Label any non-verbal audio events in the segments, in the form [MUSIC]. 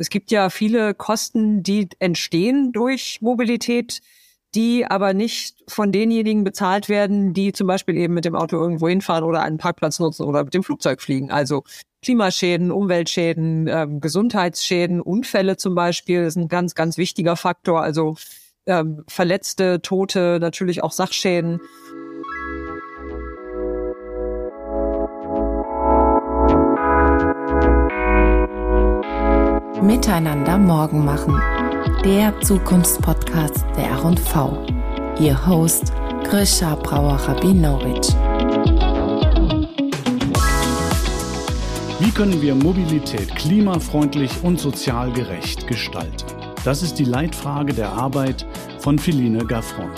Es gibt ja viele Kosten, die entstehen durch Mobilität, die aber nicht von denjenigen bezahlt werden, die zum Beispiel eben mit dem Auto irgendwo hinfahren oder einen Parkplatz nutzen oder mit dem Flugzeug fliegen. Also Klimaschäden, Umweltschäden, ähm, Gesundheitsschäden, Unfälle zum Beispiel ist ein ganz, ganz wichtiger Faktor. Also ähm, Verletzte, Tote, natürlich auch Sachschäden. Miteinander morgen machen der Zukunftspodcast der R&V. Ihr Host Grisha Brauer-Rabinowitsch. Wie können wir Mobilität klimafreundlich und sozial gerecht gestalten? Das ist die Leitfrage der Arbeit von Philine Gaffron.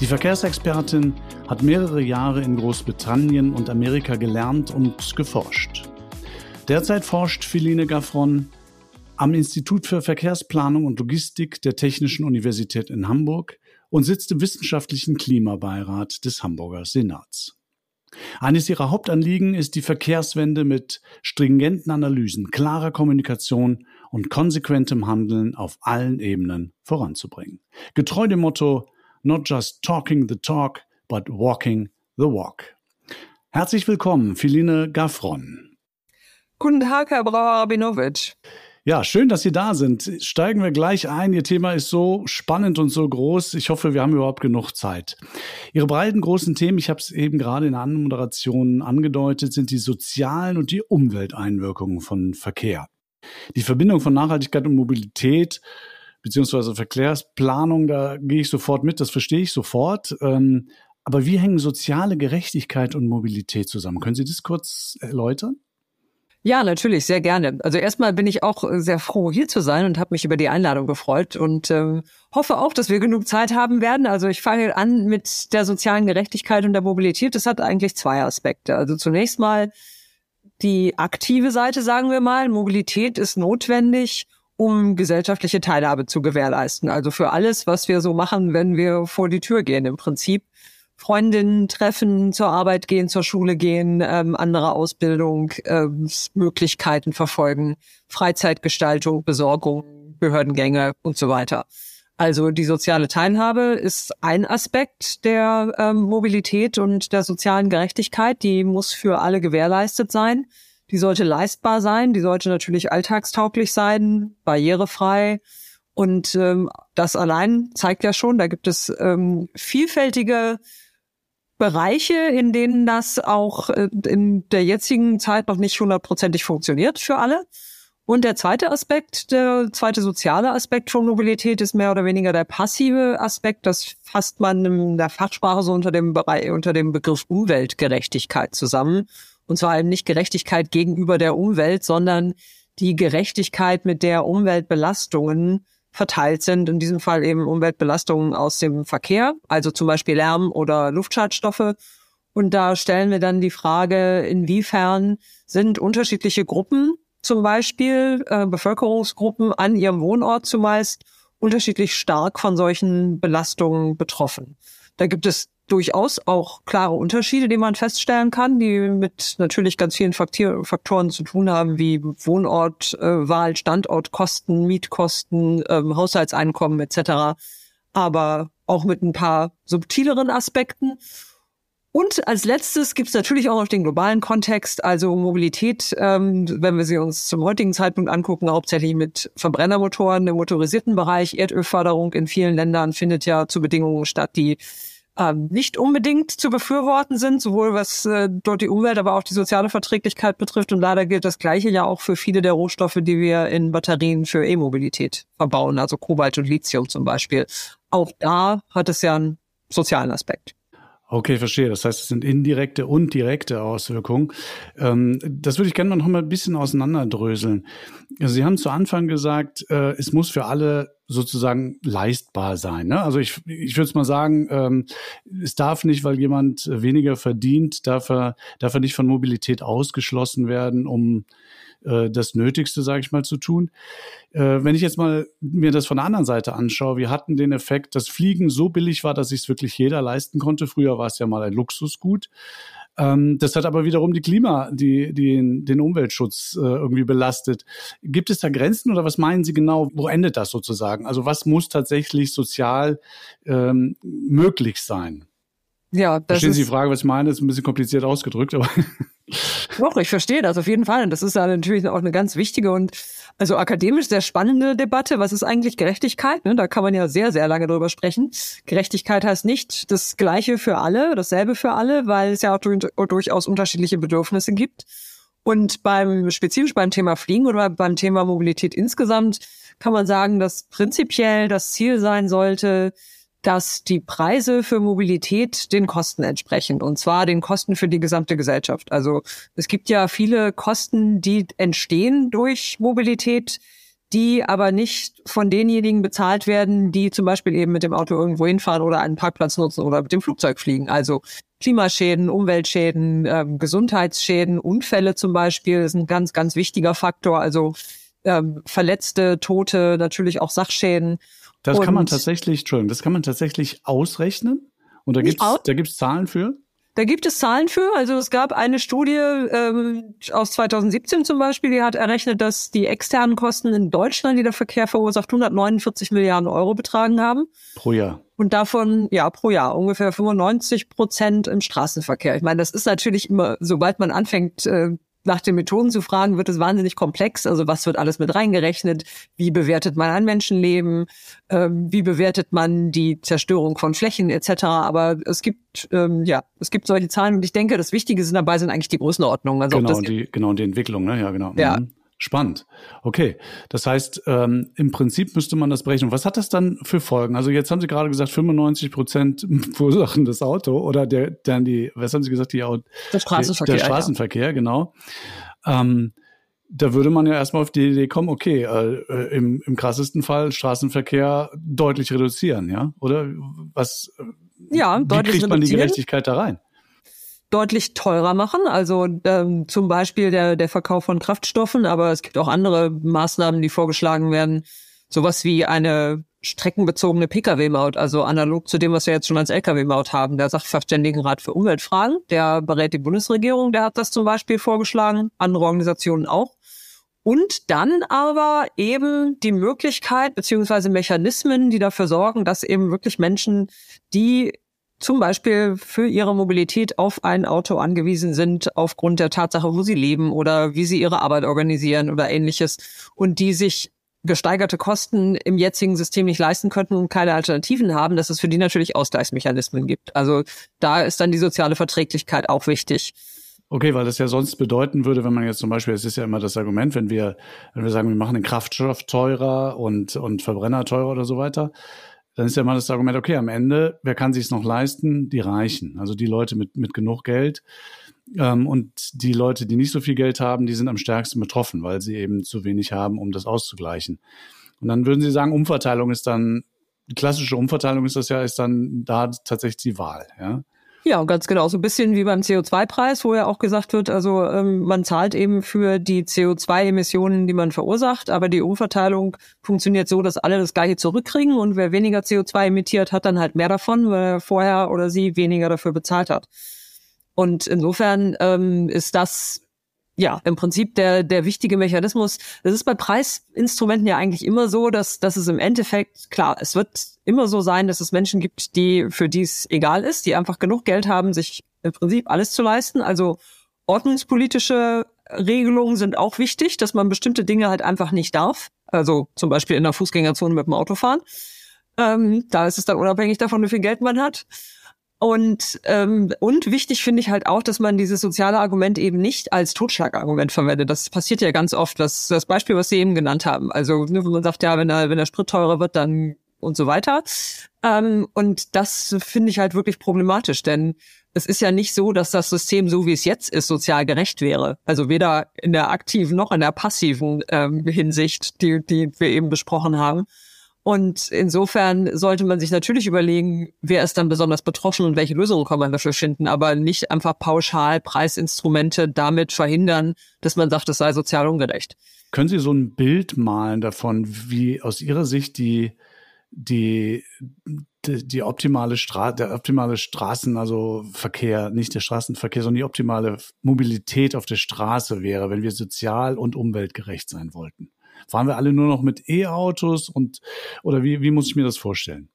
Die Verkehrsexpertin hat mehrere Jahre in Großbritannien und Amerika gelernt und geforscht. Derzeit forscht Philine Gaffron am Institut für Verkehrsplanung und Logistik der Technischen Universität in Hamburg und sitzt im wissenschaftlichen Klimabeirat des Hamburger Senats. Eines ihrer Hauptanliegen ist die Verkehrswende mit stringenten Analysen, klarer Kommunikation und konsequentem Handeln auf allen Ebenen voranzubringen. Getreu dem Motto Not just talking the talk, but walking the walk. Herzlich willkommen, Philine Gaffron. Guten Tag, Herr Brauer-Rabinowitsch. Ja, schön, dass Sie da sind. Steigen wir gleich ein. Ihr Thema ist so spannend und so groß. Ich hoffe, wir haben überhaupt genug Zeit. Ihre beiden großen Themen, ich habe es eben gerade in der Anmoderation angedeutet, sind die sozialen und die Umwelteinwirkungen von Verkehr. Die Verbindung von Nachhaltigkeit und Mobilität beziehungsweise Verkehrsplanung, da gehe ich sofort mit, das verstehe ich sofort. Ähm, aber wie hängen soziale Gerechtigkeit und Mobilität zusammen? Können Sie das kurz erläutern? Ja, natürlich, sehr gerne. Also erstmal bin ich auch äh, sehr froh, hier zu sein und habe mich über die Einladung gefreut und äh, hoffe auch, dass wir genug Zeit haben werden. Also ich fange an mit der sozialen Gerechtigkeit und der Mobilität. Das hat eigentlich zwei Aspekte. Also zunächst mal die aktive Seite, sagen wir mal. Mobilität ist notwendig, um gesellschaftliche Teilhabe zu gewährleisten. Also für alles, was wir so machen, wenn wir vor die Tür gehen im Prinzip. Freundinnen treffen, zur Arbeit gehen, zur Schule gehen, ähm, andere Ausbildung, ähm, verfolgen, Freizeitgestaltung, Besorgung, Behördengänge und so weiter. Also die soziale Teilhabe ist ein Aspekt der ähm, Mobilität und der sozialen Gerechtigkeit. Die muss für alle gewährleistet sein. Die sollte leistbar sein. Die sollte natürlich alltagstauglich sein, barrierefrei. Und ähm, das allein zeigt ja schon, da gibt es ähm, vielfältige Bereiche, in denen das auch äh, in der jetzigen Zeit noch nicht hundertprozentig funktioniert für alle. Und der zweite Aspekt, der zweite soziale Aspekt von Mobilität ist mehr oder weniger der passive Aspekt. Das fasst man in der Fachsprache so unter dem Bereich, unter dem Begriff Umweltgerechtigkeit zusammen. Und zwar eben nicht Gerechtigkeit gegenüber der Umwelt, sondern die Gerechtigkeit, mit der Umweltbelastungen verteilt sind. In diesem Fall eben Umweltbelastungen aus dem Verkehr, also zum Beispiel Lärm oder Luftschadstoffe. Und da stellen wir dann die Frage, inwiefern sind unterschiedliche Gruppen, zum Beispiel äh, Bevölkerungsgruppen an ihrem Wohnort zumeist, unterschiedlich stark von solchen Belastungen betroffen. Da gibt es durchaus auch klare Unterschiede, die man feststellen kann, die mit natürlich ganz vielen Faktoren zu tun haben, wie Wohnortwahl, äh, Standortkosten, Mietkosten, ähm, Haushaltseinkommen etc. Aber auch mit ein paar subtileren Aspekten. Und als letztes gibt es natürlich auch noch den globalen Kontext, also Mobilität, ähm, wenn wir sie uns zum heutigen Zeitpunkt angucken, hauptsächlich mit Verbrennermotoren im motorisierten Bereich. Erdölförderung in vielen Ländern findet ja zu Bedingungen statt, die ähm, nicht unbedingt zu befürworten sind, sowohl was äh, dort die Umwelt, aber auch die soziale Verträglichkeit betrifft. Und leider gilt das Gleiche ja auch für viele der Rohstoffe, die wir in Batterien für E-Mobilität verbauen, also Kobalt und Lithium zum Beispiel. Auch da hat es ja einen sozialen Aspekt. Okay, verstehe. Das heißt, es sind indirekte und direkte Auswirkungen. Ähm, das würde ich gerne noch mal ein bisschen auseinanderdröseln. Also Sie haben zu Anfang gesagt, äh, es muss für alle sozusagen leistbar sein. Ne? Also ich, ich würde es mal sagen, ähm, es darf nicht, weil jemand weniger verdient, darf er, darf er nicht von Mobilität ausgeschlossen werden, um äh, das Nötigste, sage ich mal, zu tun. Äh, wenn ich jetzt mal mir das von der anderen Seite anschaue, wir hatten den Effekt, dass Fliegen so billig war, dass sich es wirklich jeder leisten konnte. Früher war es ja mal ein Luxusgut. Ähm, das hat aber wiederum die Klima, die, die den Umweltschutz äh, irgendwie belastet. Gibt es da Grenzen oder was meinen Sie genau? Wo endet das sozusagen? Also was muss tatsächlich sozial ähm, möglich sein? Ja, das Verstehen ist, Sie die Frage, was ich meine? Das ist ein bisschen kompliziert ausgedrückt, aber. [LAUGHS] Doch, ich verstehe das auf jeden Fall. Und das ist ja natürlich auch eine ganz wichtige und also akademisch sehr spannende Debatte. Was ist eigentlich Gerechtigkeit? Ne? Da kann man ja sehr, sehr lange drüber sprechen. Gerechtigkeit heißt nicht das Gleiche für alle, dasselbe für alle, weil es ja auch durchaus unterschiedliche Bedürfnisse gibt. Und beim, spezifisch beim Thema Fliegen oder beim Thema Mobilität insgesamt kann man sagen, dass prinzipiell das Ziel sein sollte, dass die Preise für Mobilität den Kosten entsprechen und zwar den Kosten für die gesamte Gesellschaft. Also es gibt ja viele Kosten, die entstehen durch Mobilität, die aber nicht von denjenigen bezahlt werden, die zum Beispiel eben mit dem Auto irgendwo hinfahren oder einen Parkplatz nutzen oder mit dem Flugzeug fliegen. Also Klimaschäden, Umweltschäden, ähm, Gesundheitsschäden, Unfälle zum Beispiel ist ein ganz, ganz wichtiger Faktor. Also ähm, Verletzte, Tote, natürlich auch Sachschäden. Das kann man tatsächlich, Entschuldigung, das kann man tatsächlich ausrechnen. Und da gibt's, da gibt's Zahlen für? Da gibt es Zahlen für. Also es gab eine Studie ähm, aus 2017 zum Beispiel, die hat errechnet, dass die externen Kosten in Deutschland, die der Verkehr verursacht, 149 Milliarden Euro betragen haben. Pro Jahr. Und davon, ja, pro Jahr ungefähr 95 Prozent im Straßenverkehr. Ich meine, das ist natürlich immer, sobald man anfängt, äh, nach den Methoden zu fragen, wird es wahnsinnig komplex. Also was wird alles mit reingerechnet? Wie bewertet man ein Menschenleben? Ähm, wie bewertet man die Zerstörung von Flächen etc.? Aber es gibt ähm, ja, es gibt solche Zahlen und ich denke, das Wichtige sind dabei sind eigentlich die Größenordnungen. Also genau, die, genau die Entwicklung, ne? Ja, genau. Ja. Mhm. Spannend. Okay. Das heißt, ähm, im Prinzip müsste man das berechnen. Was hat das dann für Folgen? Also jetzt haben Sie gerade gesagt, 95 Prozent [LAUGHS] verursachen das Auto oder der, dann die, was haben Sie gesagt, die Auto, der Straßenverkehr. Der Straßenverkehr, ja. genau. Ähm, da würde man ja erstmal auf die Idee kommen, okay, äh, äh im, im krassesten Fall Straßenverkehr deutlich reduzieren, ja? Oder was? Ja, deutlich wie kriegt man die Gerechtigkeit da rein? Deutlich teurer machen. Also ähm, zum Beispiel der, der Verkauf von Kraftstoffen, aber es gibt auch andere Maßnahmen, die vorgeschlagen werden. Sowas wie eine streckenbezogene Pkw-Maut, also analog zu dem, was wir jetzt schon als Lkw-Maut haben. Der Sachverständigenrat für Umweltfragen, der berät die Bundesregierung, der hat das zum Beispiel vorgeschlagen, andere Organisationen auch. Und dann aber eben die Möglichkeit beziehungsweise Mechanismen, die dafür sorgen, dass eben wirklich Menschen, die zum Beispiel für ihre Mobilität auf ein Auto angewiesen sind, aufgrund der Tatsache, wo sie leben oder wie sie ihre Arbeit organisieren oder ähnliches und die sich gesteigerte Kosten im jetzigen System nicht leisten könnten und keine Alternativen haben, dass es für die natürlich Ausgleichsmechanismen gibt. Also da ist dann die soziale Verträglichkeit auch wichtig. Okay, weil das ja sonst bedeuten würde, wenn man jetzt zum Beispiel, es ist ja immer das Argument, wenn wir, wenn wir sagen, wir machen den Kraftstoff teurer und, und Verbrenner teurer oder so weiter, dann ist ja mal das Argument, okay, am Ende, wer kann sich noch leisten? Die Reichen, also die Leute mit, mit genug Geld. Ähm, und die Leute, die nicht so viel Geld haben, die sind am stärksten betroffen, weil sie eben zu wenig haben, um das auszugleichen. Und dann würden Sie sagen, Umverteilung ist dann, klassische Umverteilung ist das ja, ist dann da tatsächlich die Wahl, ja? Ja, ganz genau. So ein bisschen wie beim CO2-Preis, wo ja auch gesagt wird, also ähm, man zahlt eben für die CO2-Emissionen, die man verursacht, aber die Umverteilung funktioniert so, dass alle das gleiche zurückkriegen und wer weniger CO2 emittiert, hat dann halt mehr davon, weil er vorher oder sie weniger dafür bezahlt hat. Und insofern ähm, ist das ja, im Prinzip der, der wichtige Mechanismus. Das ist bei Preisinstrumenten ja eigentlich immer so, dass, dass es im Endeffekt, klar, es wird immer so sein, dass es Menschen gibt, die, für die es egal ist, die einfach genug Geld haben, sich im Prinzip alles zu leisten. Also ordnungspolitische Regelungen sind auch wichtig, dass man bestimmte Dinge halt einfach nicht darf. Also zum Beispiel in der Fußgängerzone mit dem Auto fahren. Ähm, da ist es dann unabhängig davon, wie viel Geld man hat. Und, ähm, und wichtig finde ich halt auch, dass man dieses soziale Argument eben nicht als Totschlagargument verwendet. Das passiert ja ganz oft. Das, das Beispiel, was Sie eben genannt haben. Also ne, wenn man sagt, ja, wenn der, wenn der Sprit teurer wird, dann und so weiter. Ähm, und das finde ich halt wirklich problematisch, denn es ist ja nicht so, dass das System, so wie es jetzt ist, sozial gerecht wäre. Also weder in der aktiven noch in der passiven ähm, Hinsicht, die, die wir eben besprochen haben. Und insofern sollte man sich natürlich überlegen, wer ist dann besonders betroffen und welche Lösungen kann man dafür finden, aber nicht einfach pauschal Preisinstrumente damit verhindern, dass man sagt, es sei sozial ungerecht. Können Sie so ein Bild malen davon, wie aus Ihrer Sicht die, die, die, die optimale Stra der optimale Straßen, also Verkehr, nicht der Straßenverkehr, sondern die optimale Mobilität auf der Straße wäre, wenn wir sozial und umweltgerecht sein wollten? Fahren wir alle nur noch mit E-Autos und oder wie, wie muss ich mir das vorstellen?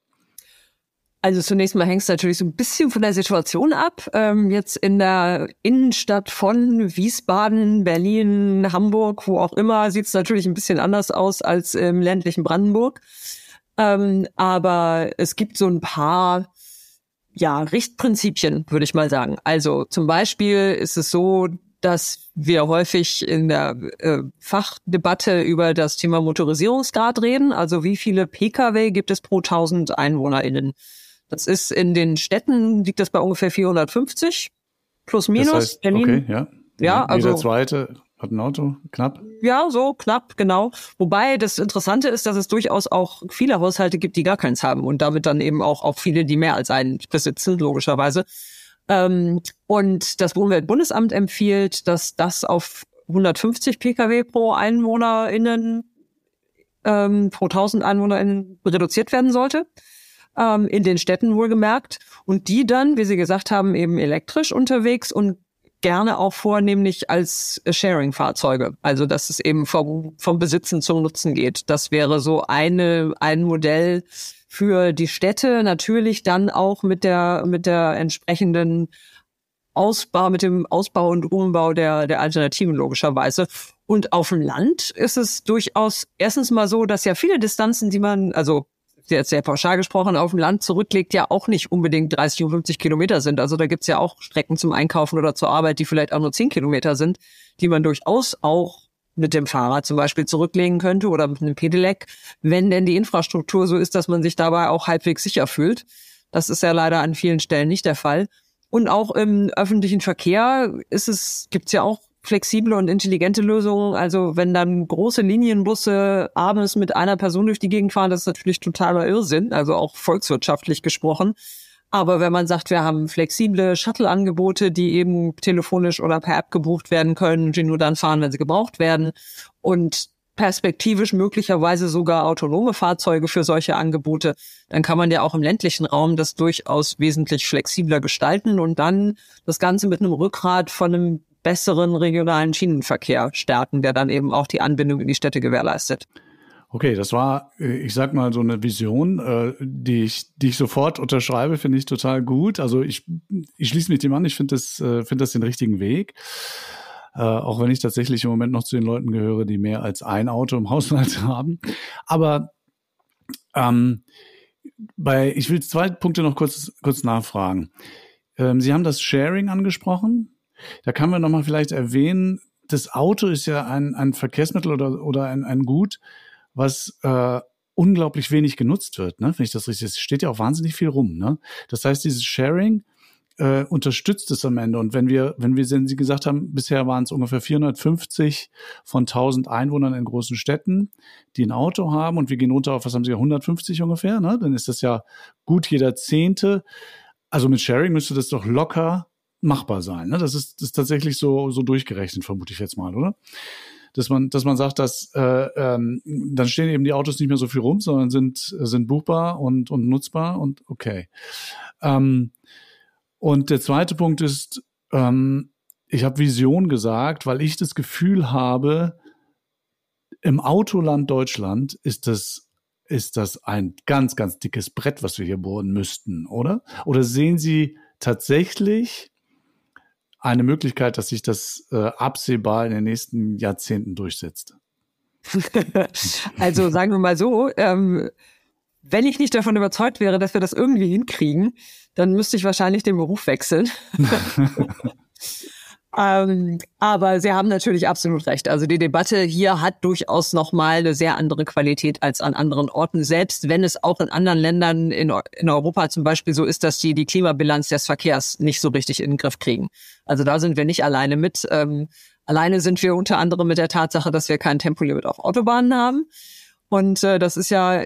Also zunächst mal hängt es natürlich so ein bisschen von der Situation ab. Ähm, jetzt in der Innenstadt von Wiesbaden, Berlin, Hamburg, wo auch immer, sieht es natürlich ein bisschen anders aus als im ländlichen Brandenburg. Ähm, aber es gibt so ein paar ja, Richtprinzipien, würde ich mal sagen. Also zum Beispiel ist es so, dass wir häufig in der äh, Fachdebatte über das Thema Motorisierungsgrad reden. Also wie viele Pkw gibt es pro 1000 EinwohnerInnen? Das ist in den Städten, liegt das bei ungefähr 450 plus minus. Das heißt, Berlin. Okay, ja. Ja, also. Jeder zweite hat ein Auto, knapp. Ja, so knapp, genau. Wobei das Interessante ist, dass es durchaus auch viele Haushalte gibt, die gar keins haben und damit dann eben auch, auch viele, die mehr als einen besitzen, logischerweise. Ähm, und das Umweltbundesamt empfiehlt, dass das auf 150 Pkw pro EinwohnerInnen, ähm, pro 1000 EinwohnerInnen reduziert werden sollte ähm, in den Städten wohlgemerkt. Und die dann, wie Sie gesagt haben, eben elektrisch unterwegs und gerne auch vornehmlich als Sharing-Fahrzeuge. Also dass es eben vom, vom Besitzen zum Nutzen geht. Das wäre so eine, ein Modell für die Städte. Natürlich dann auch mit der, mit der entsprechenden Ausbau, mit dem Ausbau und Umbau der, der Alternativen logischerweise. Und auf dem Land ist es durchaus erstens mal so, dass ja viele Distanzen, die man, also jetzt sehr pauschal gesprochen, auf dem Land zurücklegt, ja auch nicht unbedingt 30 und 50 Kilometer sind. Also da gibt's ja auch Strecken zum Einkaufen oder zur Arbeit, die vielleicht auch nur 10 Kilometer sind, die man durchaus auch mit dem Fahrrad zum Beispiel zurücklegen könnte oder mit einem Pedelec, wenn denn die Infrastruktur so ist, dass man sich dabei auch halbwegs sicher fühlt. Das ist ja leider an vielen Stellen nicht der Fall. Und auch im öffentlichen Verkehr ist es, gibt's ja auch flexible und intelligente Lösungen. Also wenn dann große Linienbusse abends mit einer Person durch die Gegend fahren, das ist natürlich totaler Irrsinn, also auch volkswirtschaftlich gesprochen. Aber wenn man sagt, wir haben flexible Shuttle-Angebote, die eben telefonisch oder per App gebucht werden können, die nur dann fahren, wenn sie gebraucht werden und perspektivisch möglicherweise sogar autonome Fahrzeuge für solche Angebote, dann kann man ja auch im ländlichen Raum das durchaus wesentlich flexibler gestalten und dann das Ganze mit einem Rückgrat von einem besseren regionalen Schienenverkehr stärken, der dann eben auch die Anbindung in die Städte gewährleistet. Okay, das war, äh, ich sag mal, so eine Vision, äh, die ich, die ich sofort unterschreibe, finde ich total gut. Also ich, ich schließe mich dem an, ich finde das, äh, finde das den richtigen Weg. auch wenn ich tatsächlich im Moment noch zu den Leuten gehöre, die mehr als ein Auto im [LAUGHS] Haushalt haben. Aber ähm, bei, ich will zwei Punkte noch kurz, kurz nachfragen. Ähm, Sie haben das Sharing angesprochen. Da kann man nochmal vielleicht erwähnen, das Auto ist ja ein, ein Verkehrsmittel oder, oder ein, ein Gut, was äh, unglaublich wenig genutzt wird, ne? Wenn ich das richtig, es steht ja auch wahnsinnig viel rum, ne? Das heißt, dieses Sharing äh, unterstützt es am Ende. Und wenn wir, wenn wir, Sie gesagt haben, bisher waren es ungefähr 450 von 1000 Einwohnern in großen Städten, die ein Auto haben und wir gehen runter auf, was haben Sie, 150 ungefähr, ne? Dann ist das ja gut jeder Zehnte. Also mit Sharing müsste das doch locker machbar sein. Ne? Das, ist, das ist tatsächlich so, so durchgerechnet, vermute ich jetzt mal, oder? Dass man, dass man sagt, dass äh, ähm, dann stehen eben die Autos nicht mehr so viel rum, sondern sind, sind buchbar und, und nutzbar und okay. Ähm, und der zweite Punkt ist, ähm, ich habe Vision gesagt, weil ich das Gefühl habe, im Autoland Deutschland ist das ist das ein ganz, ganz dickes Brett, was wir hier bohren müssten, oder? Oder sehen Sie tatsächlich eine Möglichkeit, dass sich das äh, absehbar in den nächsten Jahrzehnten durchsetzt? [LAUGHS] also sagen wir mal so, ähm, wenn ich nicht davon überzeugt wäre, dass wir das irgendwie hinkriegen, dann müsste ich wahrscheinlich den Beruf wechseln. [LAUGHS] [LAUGHS] Ähm, aber Sie haben natürlich absolut recht. Also die Debatte hier hat durchaus nochmal eine sehr andere Qualität als an anderen Orten, selbst wenn es auch in anderen Ländern in, in Europa zum Beispiel so ist, dass die die Klimabilanz des Verkehrs nicht so richtig in den Griff kriegen. Also da sind wir nicht alleine mit. Ähm, alleine sind wir unter anderem mit der Tatsache, dass wir kein Tempolimit auf Autobahnen haben. Und äh, das ist ja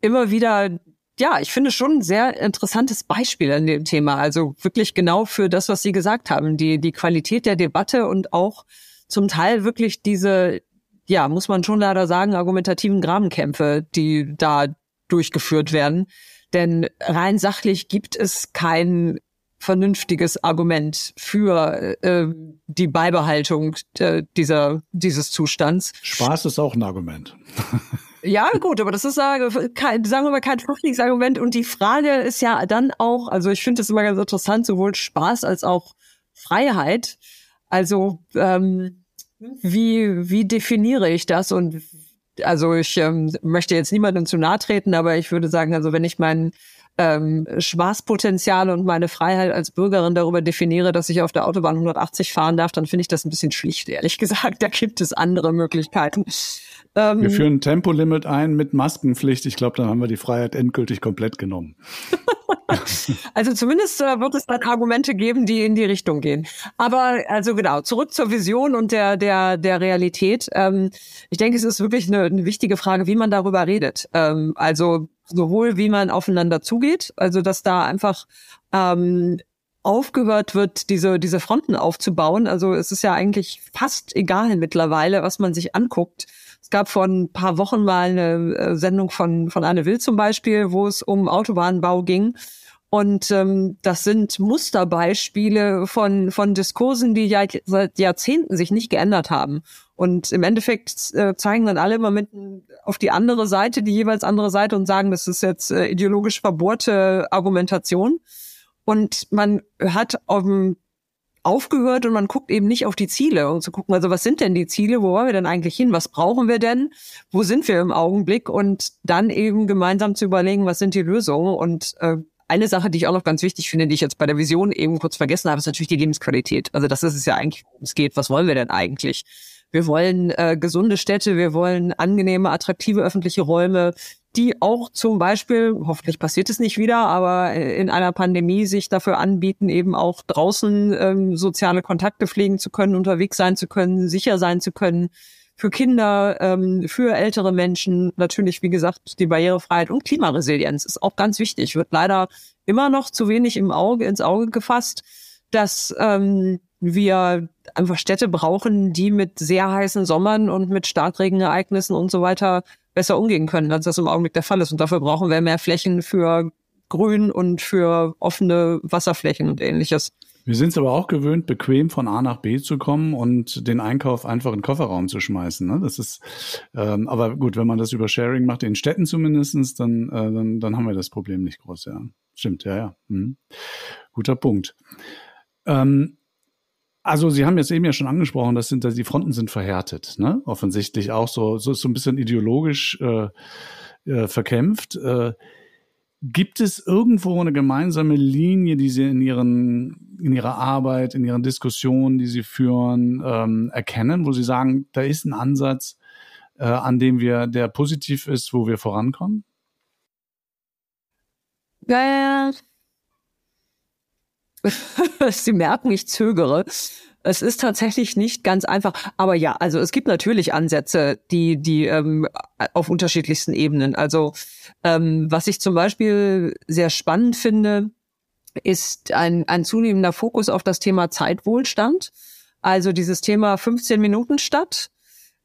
immer wieder ja, ich finde schon ein sehr interessantes Beispiel an dem Thema. Also wirklich genau für das, was Sie gesagt haben, die, die Qualität der Debatte und auch zum Teil wirklich diese, ja, muss man schon leider sagen, argumentativen Grabenkämpfe, die da durchgeführt werden. Denn rein sachlich gibt es kein vernünftiges Argument für äh, die Beibehaltung äh, dieser dieses Zustands. Spaß ist auch ein Argument. [LAUGHS] Ja, gut, aber das ist, sagen wir mal, kein fluchtiges Argument. Und die Frage ist ja dann auch, also ich finde das immer ganz interessant, sowohl Spaß als auch Freiheit. Also ähm, wie, wie definiere ich das? Und also ich ähm, möchte jetzt niemandem zu nahe treten, aber ich würde sagen, also wenn ich mein ähm, Spaßpotenzial und meine Freiheit als Bürgerin darüber definiere, dass ich auf der Autobahn 180 fahren darf, dann finde ich das ein bisschen schlicht, ehrlich [LAUGHS] gesagt. Da gibt es andere Möglichkeiten. Ähm, wir führen ein Tempolimit ein mit Maskenpflicht. Ich glaube, dann haben wir die Freiheit endgültig komplett genommen. [LAUGHS] also zumindest äh, wird es dann Argumente geben, die in die Richtung gehen. Aber also genau, zurück zur Vision und der, der, der Realität. Ähm, ich denke, es ist wirklich eine, eine wichtige Frage, wie man darüber redet. Ähm, also sowohl wie man aufeinander zugeht, also dass da einfach ähm, aufgehört wird, diese, diese Fronten aufzubauen. Also es ist ja eigentlich fast egal mittlerweile, was man sich anguckt. Es gab vor ein paar Wochen mal eine äh, Sendung von, von Anne Will zum Beispiel, wo es um Autobahnbau ging. Und ähm, das sind Musterbeispiele von, von Diskursen, die ja seit Jahrzehnten sich nicht geändert haben. Und im Endeffekt äh, zeigen dann alle immer mit auf die andere Seite, die jeweils andere Seite und sagen, das ist jetzt äh, ideologisch verbohrte Argumentation. Und man hat auf dem aufgehört und man guckt eben nicht auf die Ziele und zu gucken, also was sind denn die Ziele, wo wollen wir denn eigentlich hin, was brauchen wir denn, wo sind wir im Augenblick und dann eben gemeinsam zu überlegen, was sind die Lösungen und äh, eine Sache, die ich auch noch ganz wichtig finde, die ich jetzt bei der Vision eben kurz vergessen habe, ist natürlich die Lebensqualität. Also das ist es ja eigentlich, worum es geht. Was wollen wir denn eigentlich? Wir wollen äh, gesunde Städte, wir wollen angenehme, attraktive öffentliche Räume, die auch zum Beispiel, hoffentlich passiert es nicht wieder, aber in einer Pandemie sich dafür anbieten, eben auch draußen ähm, soziale Kontakte pflegen zu können, unterwegs sein zu können, sicher sein zu können. Für Kinder, ähm, für ältere Menschen, natürlich, wie gesagt, die Barrierefreiheit und Klimaresilienz ist auch ganz wichtig, wird leider immer noch zu wenig im Auge, ins Auge gefasst, dass ähm, wir einfach Städte brauchen, die mit sehr heißen Sommern und mit Starkregenereignissen und so weiter besser umgehen können, als das im Augenblick der Fall ist. Und dafür brauchen wir mehr Flächen für Grün und für offene Wasserflächen und ähnliches. Wir sind es aber auch gewöhnt, bequem von A nach B zu kommen und den Einkauf einfach in den Kofferraum zu schmeißen. Ne? Das ist, ähm, aber gut, wenn man das über Sharing macht, in Städten zumindestens, dann, äh, dann, dann haben wir das Problem nicht groß. Ja, stimmt, ja, ja. Hm. Guter Punkt. Ähm, also Sie haben jetzt eben ja schon angesprochen, das sind, die Fronten sind verhärtet, ne? Offensichtlich auch so, so so ein bisschen ideologisch äh, äh, verkämpft. Äh, gibt es irgendwo eine gemeinsame Linie, die Sie in Ihren in Ihrer Arbeit, in Ihren Diskussionen, die Sie führen, ähm, erkennen, wo Sie sagen, da ist ein Ansatz, äh, an dem wir, der positiv ist, wo wir vorankommen? Ja, [LAUGHS] Sie merken, ich zögere. Es ist tatsächlich nicht ganz einfach. Aber ja, also es gibt natürlich Ansätze, die, die ähm, auf unterschiedlichsten Ebenen. Also ähm, was ich zum Beispiel sehr spannend finde, ist ein, ein zunehmender Fokus auf das Thema Zeitwohlstand. Also dieses Thema 15 Minuten Stadt,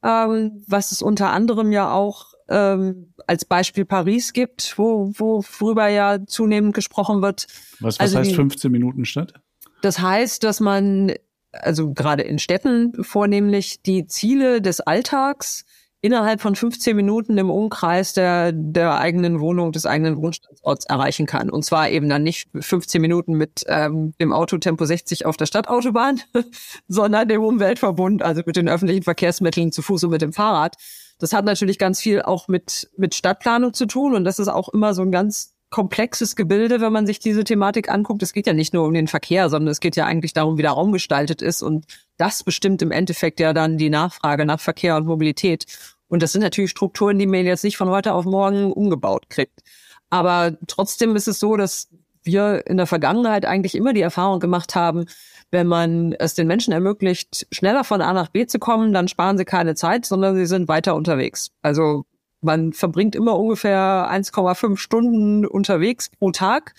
ähm, was es unter anderem ja auch ähm, als Beispiel Paris gibt, wo, wo worüber ja zunehmend gesprochen wird. Was, was also heißt die, 15 Minuten Stadt? Das heißt, dass man, also gerade in Städten vornehmlich, die Ziele des Alltags innerhalb von 15 Minuten im Umkreis der, der eigenen Wohnung, des eigenen Wohnstandsorts erreichen kann. Und zwar eben dann nicht 15 Minuten mit ähm, dem Autotempo 60 auf der Stadtautobahn, [LAUGHS] sondern dem Umweltverbund, also mit den öffentlichen Verkehrsmitteln zu Fuß und mit dem Fahrrad. Das hat natürlich ganz viel auch mit, mit Stadtplanung zu tun und das ist auch immer so ein ganz komplexes Gebilde, wenn man sich diese Thematik anguckt. Es geht ja nicht nur um den Verkehr, sondern es geht ja eigentlich darum, wie der Raum gestaltet ist und das bestimmt im Endeffekt ja dann die Nachfrage nach Verkehr und Mobilität. Und das sind natürlich Strukturen, die man jetzt nicht von heute auf morgen umgebaut kriegt. Aber trotzdem ist es so, dass wir in der Vergangenheit eigentlich immer die Erfahrung gemacht haben, wenn man es den Menschen ermöglicht, schneller von A nach B zu kommen, dann sparen sie keine Zeit, sondern sie sind weiter unterwegs. Also man verbringt immer ungefähr 1,5 Stunden unterwegs pro Tag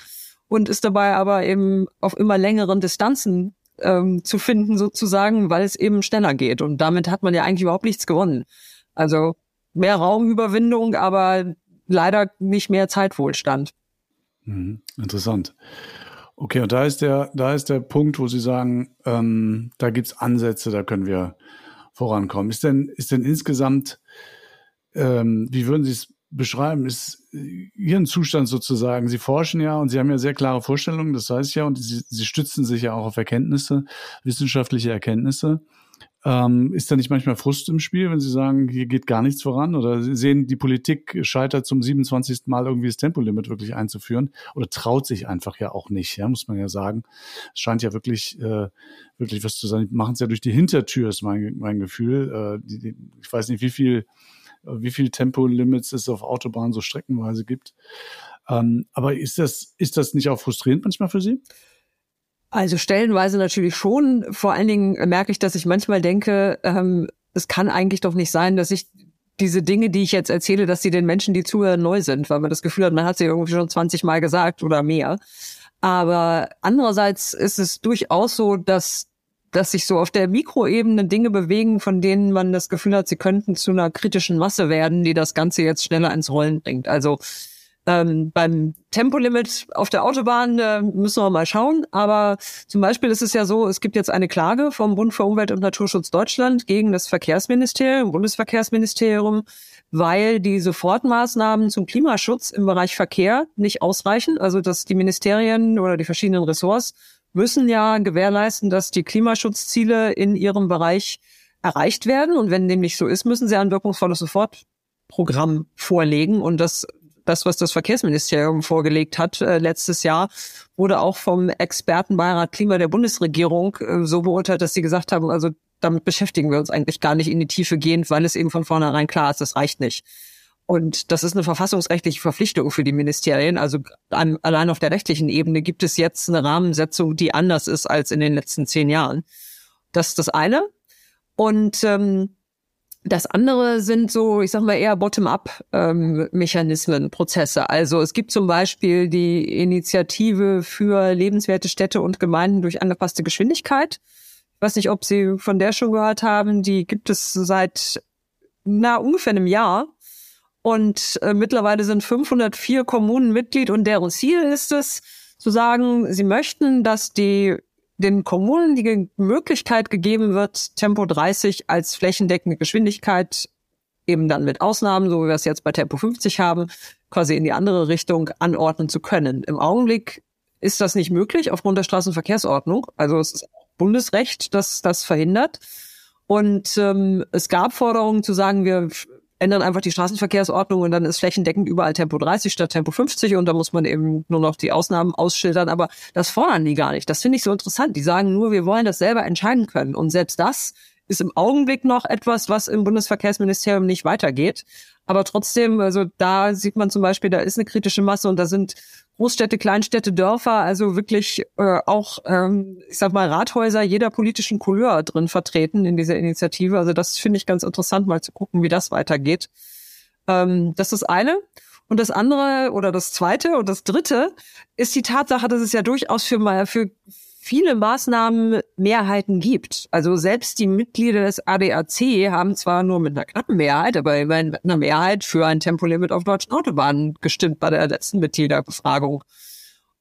und ist dabei aber eben auf immer längeren Distanzen ähm, zu finden sozusagen, weil es eben schneller geht. Und damit hat man ja eigentlich überhaupt nichts gewonnen. Also mehr Raumüberwindung, aber leider nicht mehr Zeitwohlstand. Mhm, interessant. Okay, und da ist der, da ist der Punkt, wo Sie sagen, ähm, da gibt's Ansätze, da können wir vorankommen. Ist denn, ist denn insgesamt, ähm, wie würden Sie es beschreiben, ist Ihren Zustand sozusagen? Sie forschen ja und Sie haben ja sehr klare Vorstellungen, das ich ja, und Sie, Sie stützen sich ja auch auf Erkenntnisse, wissenschaftliche Erkenntnisse. Ähm, ist da nicht manchmal Frust im Spiel, wenn Sie sagen, hier geht gar nichts voran? Oder Sie sehen, die Politik scheitert zum 27. Mal irgendwie das Tempolimit wirklich einzuführen oder traut sich einfach ja auch nicht, ja, muss man ja sagen. Es scheint ja wirklich, äh, wirklich was zu sein. Die machen es ja durch die Hintertür, ist mein, mein Gefühl. Äh, die, die, ich weiß nicht, wie viel, wie viel Tempolimits es auf Autobahnen so streckenweise gibt. Ähm, aber ist das, ist das nicht auch frustrierend manchmal für Sie? Also stellenweise natürlich schon. Vor allen Dingen merke ich, dass ich manchmal denke, ähm, es kann eigentlich doch nicht sein, dass ich diese Dinge, die ich jetzt erzähle, dass sie den Menschen, die zuhören, neu sind, weil man das Gefühl hat, man hat sie irgendwie schon 20 Mal gesagt oder mehr. Aber andererseits ist es durchaus so, dass dass sich so auf der Mikroebene Dinge bewegen, von denen man das Gefühl hat, sie könnten zu einer kritischen Masse werden, die das Ganze jetzt schneller ins Rollen bringt. Also ähm, beim Tempolimit auf der Autobahn äh, müssen wir mal schauen. Aber zum Beispiel ist es ja so, es gibt jetzt eine Klage vom Bund für Umwelt und Naturschutz Deutschland gegen das Verkehrsministerium, Bundesverkehrsministerium, weil die Sofortmaßnahmen zum Klimaschutz im Bereich Verkehr nicht ausreichen. Also dass die Ministerien oder die verschiedenen Ressorts müssen ja gewährleisten, dass die Klimaschutzziele in ihrem Bereich erreicht werden. Und wenn dem nicht so ist, müssen sie ein wirkungsvolles Sofortprogramm vorlegen. Und das das, was das Verkehrsministerium vorgelegt hat äh, letztes Jahr, wurde auch vom Expertenbeirat Klima der Bundesregierung äh, so beurteilt, dass sie gesagt haben, also damit beschäftigen wir uns eigentlich gar nicht in die Tiefe gehend, weil es eben von vornherein klar ist, das reicht nicht. Und das ist eine verfassungsrechtliche Verpflichtung für die Ministerien. Also an, allein auf der rechtlichen Ebene gibt es jetzt eine Rahmensetzung, die anders ist als in den letzten zehn Jahren. Das ist das eine. Und ähm, das andere sind so, ich sag mal eher Bottom-up-Mechanismen, ähm, Prozesse. Also es gibt zum Beispiel die Initiative für lebenswerte Städte und Gemeinden durch angepasste Geschwindigkeit. Ich weiß nicht, ob Sie von der schon gehört haben. Die gibt es seit na ungefähr einem Jahr. Und äh, mittlerweile sind 504 Kommunen Mitglied und deren Ziel ist es, zu sagen, sie möchten, dass die den Kommunen die Möglichkeit gegeben wird, Tempo 30 als flächendeckende Geschwindigkeit eben dann mit Ausnahmen, so wie wir es jetzt bei Tempo 50 haben, quasi in die andere Richtung anordnen zu können. Im Augenblick ist das nicht möglich aufgrund der Straßenverkehrsordnung. Also es ist Bundesrecht, das das verhindert. Und ähm, es gab Forderungen zu sagen, wir ändern einfach die Straßenverkehrsordnung und dann ist flächendeckend überall Tempo 30 statt Tempo 50 und da muss man eben nur noch die Ausnahmen ausschildern. Aber das fordern die gar nicht. Das finde ich so interessant. Die sagen nur, wir wollen das selber entscheiden können. Und selbst das ist im Augenblick noch etwas, was im Bundesverkehrsministerium nicht weitergeht. Aber trotzdem, also da sieht man zum Beispiel, da ist eine kritische Masse und da sind Großstädte, Kleinstädte, Dörfer, also wirklich äh, auch, ähm, ich sag mal, Rathäuser jeder politischen Couleur drin vertreten in dieser Initiative. Also das finde ich ganz interessant, mal zu gucken, wie das weitergeht. Ähm, das ist eine. Und das andere oder das zweite und das dritte ist die Tatsache, dass es ja durchaus für, mal für viele Maßnahmen Mehrheiten gibt. Also selbst die Mitglieder des ADAC haben zwar nur mit einer knappen Mehrheit, aber immerhin mit einer Mehrheit für ein Tempolimit auf deutschen Autobahnen gestimmt bei der letzten Mitgliederbefragung.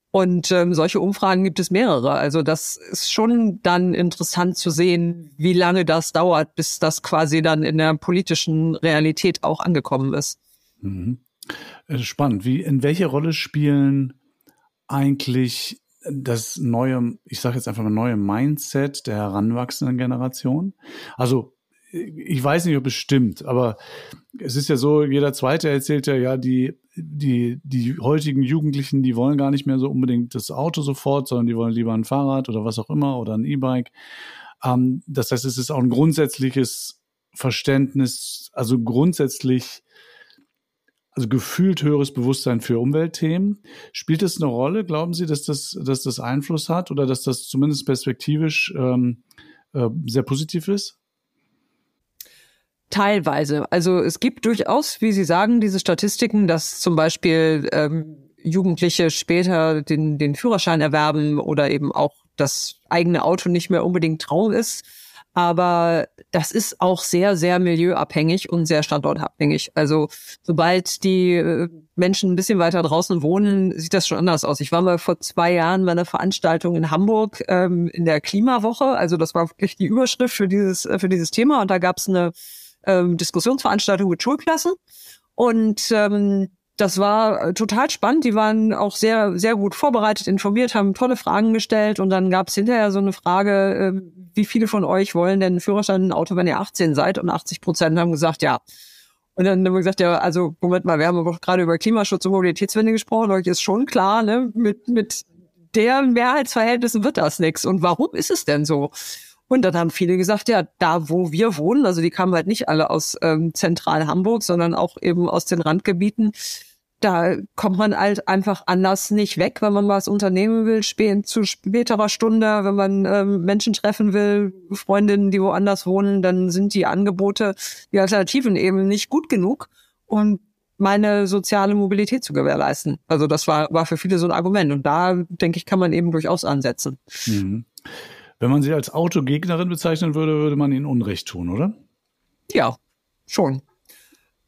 Und ähm, solche Umfragen gibt es mehrere. Also das ist schon dann interessant zu sehen, wie lange das dauert, bis das quasi dann in der politischen Realität auch angekommen ist. Mhm. Äh, spannend. Wie, in welche Rolle spielen eigentlich das neue, ich sage jetzt einfach mal neue Mindset der heranwachsenden Generation. Also ich weiß nicht, ob es stimmt, aber es ist ja so, jeder Zweite erzählt ja, ja, die, die, die heutigen Jugendlichen, die wollen gar nicht mehr so unbedingt das Auto sofort, sondern die wollen lieber ein Fahrrad oder was auch immer oder ein E-Bike. Ähm, das heißt, es ist auch ein grundsätzliches Verständnis, also grundsätzlich also gefühlt höheres Bewusstsein für Umweltthemen. Spielt das eine Rolle? Glauben Sie, dass das, dass das Einfluss hat oder dass das zumindest perspektivisch ähm, äh, sehr positiv ist? Teilweise. Also es gibt durchaus, wie Sie sagen, diese Statistiken, dass zum Beispiel ähm, Jugendliche später den, den Führerschein erwerben oder eben auch das eigene Auto nicht mehr unbedingt Traum ist. Aber das ist auch sehr, sehr milieuabhängig und sehr standortabhängig. Also sobald die äh, Menschen ein bisschen weiter draußen wohnen, sieht das schon anders aus. Ich war mal vor zwei Jahren bei einer Veranstaltung in Hamburg ähm, in der Klimawoche. Also das war wirklich die Überschrift für dieses, äh, für dieses Thema. Und da gab es eine ähm, Diskussionsveranstaltung mit Schulklassen. Und ähm, das war äh, total spannend. Die waren auch sehr, sehr gut vorbereitet, informiert, haben tolle Fragen gestellt. Und dann gab es hinterher so eine Frage, äh, wie viele von euch wollen denn Führerschein ein Auto, wenn ihr 18 seid? Und 80 Prozent haben gesagt, ja. Und dann haben wir gesagt, ja, also Moment mal, wir haben aber gerade über Klimaschutz und Mobilitätswende gesprochen. Euch ist schon klar, ne, mit, mit der Mehrheitsverhältnissen wird das nichts. Und warum ist es denn so? Und dann haben viele gesagt, ja, da wo wir wohnen, also die kamen halt nicht alle aus ähm, zentral Hamburg, sondern auch eben aus den Randgebieten, da kommt man halt einfach anders nicht weg, wenn man was unternehmen will, spät, zu späterer Stunde, wenn man ähm, Menschen treffen will, Freundinnen, die woanders wohnen, dann sind die Angebote, die Alternativen eben nicht gut genug, um meine soziale Mobilität zu gewährleisten. Also das war, war für viele so ein Argument. Und da, denke ich, kann man eben durchaus ansetzen. Mhm. Wenn man sie als Autogegnerin bezeichnen würde, würde man ihnen Unrecht tun, oder? Ja, schon.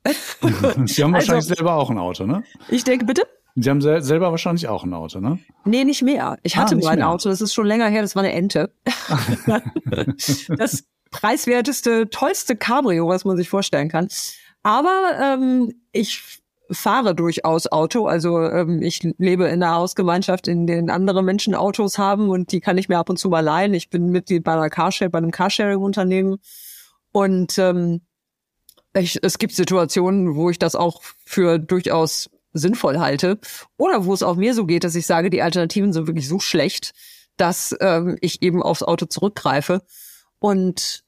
[LAUGHS] Sie haben wahrscheinlich also, selber auch ein Auto, ne? Ich denke, bitte? Sie haben sel selber wahrscheinlich auch ein Auto, ne? Nee, nicht mehr. Ich hatte ah, mal ein mehr. Auto, das ist schon länger her, das war eine Ente. das preiswerteste, tollste Cabrio, was man sich vorstellen kann. Aber ähm, ich fahre durchaus Auto. Also ähm, ich lebe in einer Hausgemeinschaft, in denen andere Menschen Autos haben und die kann ich mir ab und zu mal leihen. Ich bin Mitglied bei einer Carsharing, bei einem Carsharing-Unternehmen. Und ähm, ich, es gibt Situationen, wo ich das auch für durchaus sinnvoll halte. Oder wo es auch mir so geht, dass ich sage, die Alternativen sind wirklich so schlecht, dass ähm, ich eben aufs Auto zurückgreife. Und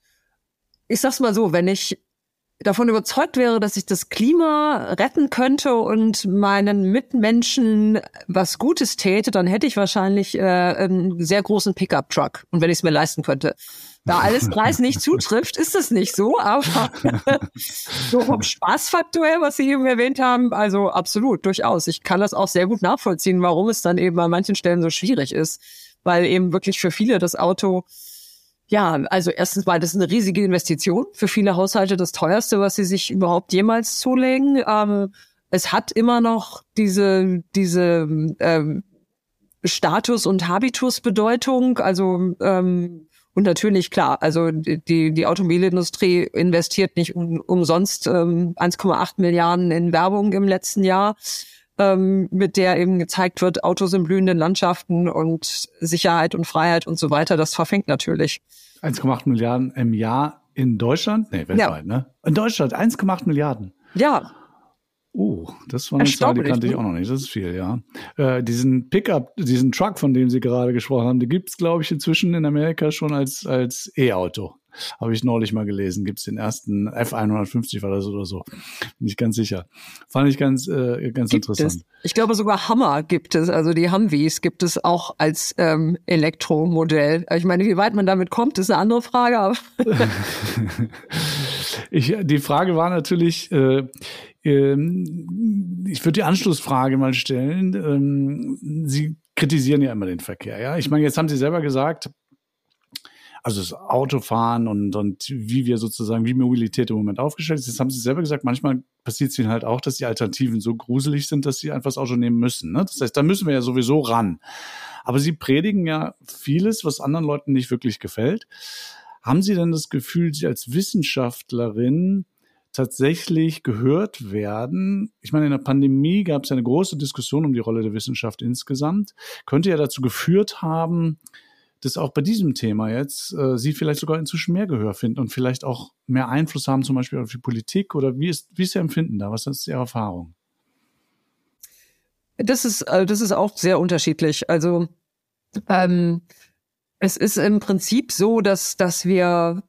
ich sag's mal so, wenn ich davon überzeugt wäre, dass ich das Klima retten könnte und meinen Mitmenschen was Gutes täte, dann hätte ich wahrscheinlich äh, einen sehr großen Pickup-Truck. Und wenn ich es mir leisten könnte. Da alles [LAUGHS] Preis nicht zutrifft, ist es nicht so, aber [LAUGHS] so vom Spaßfaktor was Sie eben erwähnt haben, also absolut, durchaus. Ich kann das auch sehr gut nachvollziehen, warum es dann eben an manchen Stellen so schwierig ist, weil eben wirklich für viele das Auto ja, also erstens mal, das ist eine riesige Investition. Für viele Haushalte das teuerste, was sie sich überhaupt jemals zulegen. Ähm, es hat immer noch diese, diese ähm, Status- und Habitusbedeutung. Also ähm, und natürlich, klar, also die, die Automobilindustrie investiert nicht um, umsonst ähm, 1,8 Milliarden in Werbung im letzten Jahr, ähm, mit der eben gezeigt wird, Autos in blühenden Landschaften und Sicherheit und Freiheit und so weiter. Das verfängt natürlich. 1,8 Milliarden im Jahr in Deutschland? Nee, weltweit, ja. ne? In Deutschland 1,8 Milliarden. Ja, Oh, das war eine Zahl, die kannte ich ne? auch noch nicht. Das ist viel, ja. Äh, diesen Pickup, diesen Truck, von dem Sie gerade gesprochen haben, die gibt's, glaube ich, inzwischen in Amerika schon als, als E-Auto. Habe ich neulich mal gelesen. Gibt's den ersten F150 war das oder so. Bin ich ganz sicher. Fand ich ganz, äh, ganz gibt interessant. Es. Ich glaube sogar Hammer gibt es, also die Humvees gibt es auch als ähm, Elektromodell. Ich meine, wie weit man damit kommt, ist eine andere Frage. Aber [LAUGHS] ich, die Frage war natürlich, äh, ähm, ich würde die Anschlussfrage mal stellen. Ähm, Sie kritisieren ja immer den Verkehr, ja. Ich meine, jetzt haben Sie selber gesagt, also das Autofahren und, und wie wir sozusagen, wie Mobilität im Moment aufgestellt ist. Jetzt haben Sie selber gesagt, manchmal passiert es Ihnen halt auch, dass die Alternativen so gruselig sind, dass Sie einfach das Auto nehmen müssen. Ne? Das heißt, da müssen wir ja sowieso ran. Aber Sie predigen ja vieles, was anderen Leuten nicht wirklich gefällt. Haben Sie denn das Gefühl, Sie als Wissenschaftlerin tatsächlich gehört werden. Ich meine, in der Pandemie gab es eine große Diskussion um die Rolle der Wissenschaft insgesamt. Könnte ja dazu geführt haben, dass auch bei diesem Thema jetzt äh, Sie vielleicht sogar inzwischen mehr Gehör finden und vielleicht auch mehr Einfluss haben, zum Beispiel auf die Politik oder wie ist, wie ist Ihr Empfinden da? Was ist Ihre Erfahrung? Das ist, äh, das ist auch sehr unterschiedlich. Also ähm, es ist im Prinzip so, dass, dass wir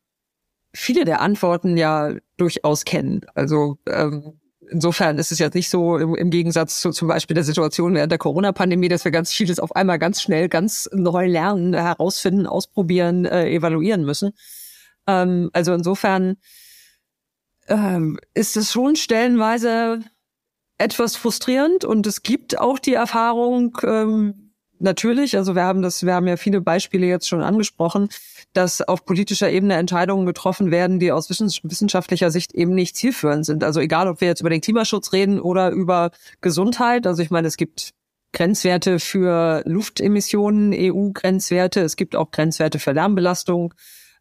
viele der Antworten ja durchaus kennen. Also ähm, insofern ist es jetzt nicht so im, Gegensatz zu zum Beispiel der Situation während der Corona-Pandemie, dass wir ganz vieles auf einmal ganz schnell, ganz neu lernen, herausfinden, ausprobieren, äh, evaluieren müssen. Ähm, also insofern ähm, ist es schon stellenweise etwas frustrierend und es gibt auch die Erfahrung, ähm, natürlich, also wir haben das, wir haben ja viele Beispiele jetzt schon angesprochen, dass auf politischer Ebene Entscheidungen getroffen werden, die aus wissenschaftlicher Sicht eben nicht zielführend sind. Also egal, ob wir jetzt über den Klimaschutz reden oder über Gesundheit. Also ich meine, es gibt Grenzwerte für Luftemissionen, EU-Grenzwerte. Es gibt auch Grenzwerte für Lärmbelastung.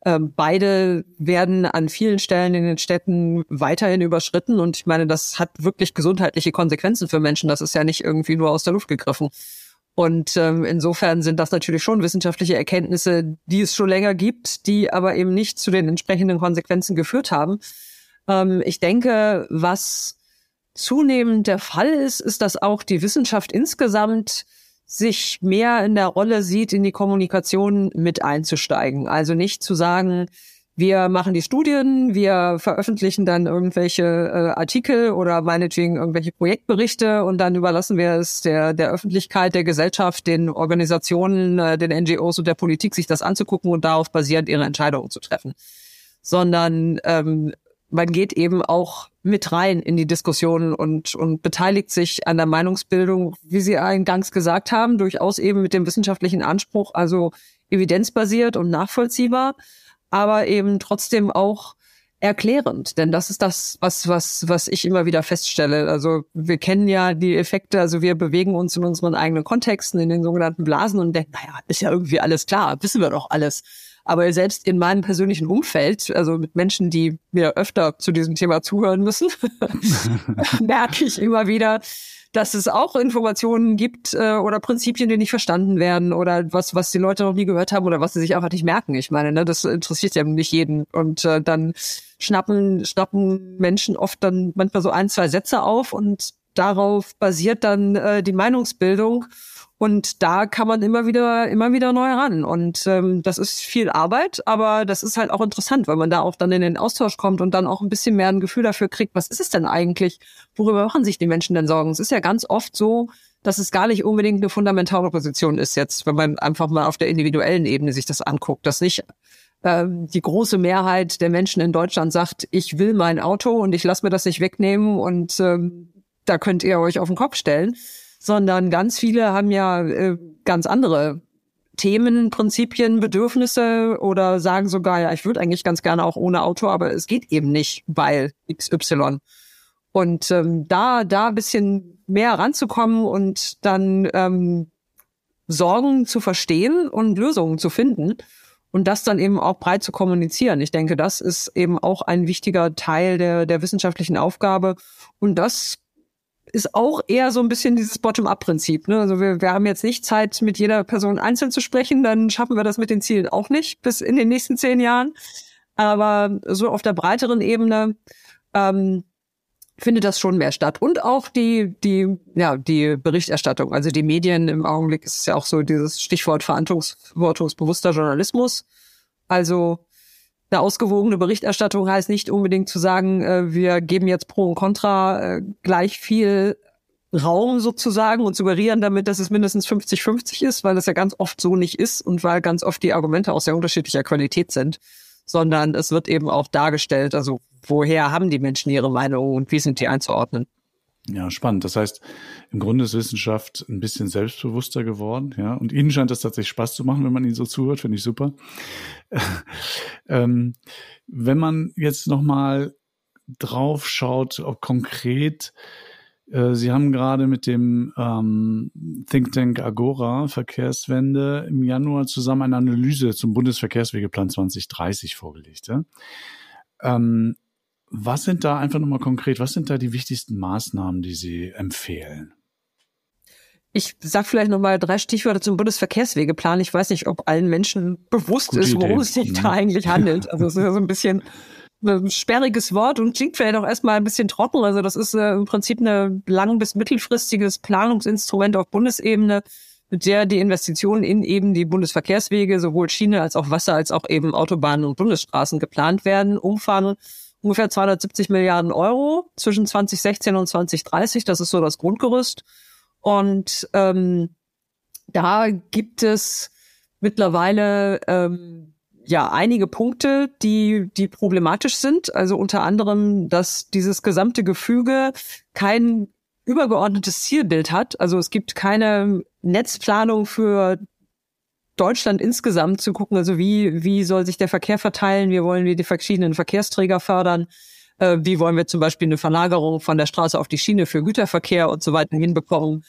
Ähm, beide werden an vielen Stellen in den Städten weiterhin überschritten. Und ich meine, das hat wirklich gesundheitliche Konsequenzen für Menschen. Das ist ja nicht irgendwie nur aus der Luft gegriffen. Und ähm, insofern sind das natürlich schon wissenschaftliche Erkenntnisse, die es schon länger gibt, die aber eben nicht zu den entsprechenden Konsequenzen geführt haben. Ähm, ich denke, was zunehmend der Fall ist, ist, dass auch die Wissenschaft insgesamt sich mehr in der Rolle sieht, in die Kommunikation mit einzusteigen. Also nicht zu sagen, wir machen die Studien, wir veröffentlichen dann irgendwelche äh, Artikel oder meinetwegen irgendwelche Projektberichte und dann überlassen wir es der, der Öffentlichkeit, der Gesellschaft, den Organisationen, äh, den NGOs und der Politik, sich das anzugucken und darauf basierend ihre Entscheidungen zu treffen. Sondern ähm, man geht eben auch mit rein in die Diskussionen und, und beteiligt sich an der Meinungsbildung, wie Sie eingangs gesagt haben, durchaus eben mit dem wissenschaftlichen Anspruch, also evidenzbasiert und nachvollziehbar, aber eben trotzdem auch erklärend, denn das ist das, was, was, was ich immer wieder feststelle. Also wir kennen ja die Effekte, also wir bewegen uns in unseren eigenen Kontexten, in den sogenannten Blasen und denken, naja, ist ja irgendwie alles klar, wissen wir doch alles. Aber selbst in meinem persönlichen Umfeld, also mit Menschen, die mir öfter zu diesem Thema zuhören müssen, [LAUGHS] [LAUGHS] merke ich immer wieder, dass es auch Informationen gibt äh, oder Prinzipien, die nicht verstanden werden oder was, was die Leute noch nie gehört haben oder was sie sich einfach nicht merken. Ich meine, ne, das interessiert ja nicht jeden. Und äh, dann schnappen, schnappen Menschen oft dann manchmal so ein, zwei Sätze auf und darauf basiert dann äh, die Meinungsbildung. Und da kann man immer wieder, immer wieder neu ran. Und ähm, das ist viel Arbeit, aber das ist halt auch interessant, weil man da auch dann in den Austausch kommt und dann auch ein bisschen mehr ein Gefühl dafür kriegt, was ist es denn eigentlich? Worüber machen sich die Menschen denn Sorgen? Es ist ja ganz oft so, dass es gar nicht unbedingt eine fundamentale Position ist jetzt, wenn man einfach mal auf der individuellen Ebene sich das anguckt, dass nicht ähm, die große Mehrheit der Menschen in Deutschland sagt, ich will mein Auto und ich lasse mir das nicht wegnehmen und ähm, da könnt ihr euch auf den Kopf stellen sondern ganz viele haben ja äh, ganz andere Themen, Prinzipien, Bedürfnisse oder sagen sogar, ja, ich würde eigentlich ganz gerne auch ohne Auto, aber es geht eben nicht, weil XY. Und ähm, da, da ein bisschen mehr ranzukommen und dann ähm, Sorgen zu verstehen und Lösungen zu finden und das dann eben auch breit zu kommunizieren. Ich denke, das ist eben auch ein wichtiger Teil der, der wissenschaftlichen Aufgabe. Und das ist auch eher so ein bisschen dieses Bottom-up-Prinzip. Ne? Also wir, wir haben jetzt nicht Zeit, mit jeder Person einzeln zu sprechen, dann schaffen wir das mit den Zielen auch nicht bis in den nächsten zehn Jahren. Aber so auf der breiteren Ebene ähm, findet das schon mehr statt. Und auch die, die, ja, die Berichterstattung. Also die Medien im Augenblick ist es ja auch so dieses Stichwort verantwortungsbewusster Journalismus. Also eine ausgewogene Berichterstattung heißt nicht unbedingt zu sagen, äh, wir geben jetzt Pro und Contra äh, gleich viel Raum sozusagen und suggerieren damit, dass es mindestens 50-50 ist, weil das ja ganz oft so nicht ist und weil ganz oft die Argumente auch sehr unterschiedlicher Qualität sind, sondern es wird eben auch dargestellt, also woher haben die Menschen ihre Meinung und wie sind die einzuordnen. Ja, spannend. Das heißt, im Grunde ist Wissenschaft ein bisschen selbstbewusster geworden, ja. Und Ihnen scheint das tatsächlich Spaß zu machen, wenn man Ihnen so zuhört, finde ich super. [LAUGHS] ähm, wenn man jetzt nochmal drauf schaut, ob konkret, äh, Sie haben gerade mit dem ähm, Think Tank Agora Verkehrswende im Januar zusammen eine Analyse zum Bundesverkehrswegeplan 2030 vorgelegt. Ja? Ähm, was sind da einfach nochmal konkret, was sind da die wichtigsten Maßnahmen, die Sie empfehlen? Ich sag vielleicht noch mal drei Stichworte zum Bundesverkehrswegeplan. Ich weiß nicht, ob allen Menschen bewusst Gute ist, worum Idee. es sich da eigentlich handelt. Also es ist ja so ein bisschen ein sperriges Wort und klingt vielleicht auch erstmal ein bisschen trocken. Also das ist äh, im Prinzip ein lang- bis mittelfristiges Planungsinstrument auf Bundesebene, mit der die Investitionen in eben die Bundesverkehrswege, sowohl Schiene als auch Wasser, als auch eben Autobahnen und Bundesstraßen geplant werden. Umfang ungefähr 270 Milliarden Euro zwischen 2016 und 2030. Das ist so das Grundgerüst. Und ähm, da gibt es mittlerweile ähm, ja einige Punkte, die die problematisch sind. Also unter anderem, dass dieses gesamte Gefüge kein übergeordnetes Zielbild hat. Also es gibt keine Netzplanung für Deutschland insgesamt zu gucken, also wie, wie soll sich der Verkehr verteilen, wie wollen wir die verschiedenen Verkehrsträger fördern, äh, wie wollen wir zum Beispiel eine Verlagerung von der Straße auf die Schiene für Güterverkehr und so weiter hinbekommen.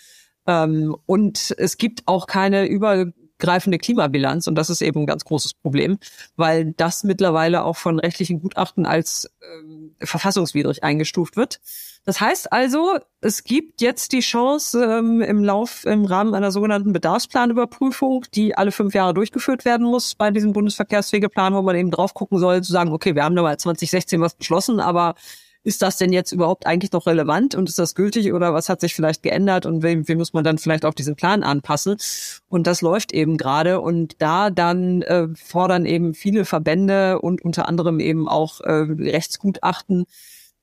Ähm, und es gibt auch keine übergreifende Klimabilanz und das ist eben ein ganz großes Problem, weil das mittlerweile auch von rechtlichen Gutachten als äh, verfassungswidrig eingestuft wird. Das heißt also, es gibt jetzt die Chance ähm, im Lauf, im Rahmen einer sogenannten Bedarfsplanüberprüfung, die alle fünf Jahre durchgeführt werden muss bei diesem Bundesverkehrswegeplan, wo man eben drauf gucken soll, zu sagen, okay, wir haben da mal 2016 was beschlossen, aber ist das denn jetzt überhaupt eigentlich noch relevant und ist das gültig oder was hat sich vielleicht geändert und wie, wie muss man dann vielleicht auch diesen Plan anpassen? Und das läuft eben gerade und da dann äh, fordern eben viele Verbände und unter anderem eben auch äh, Rechtsgutachten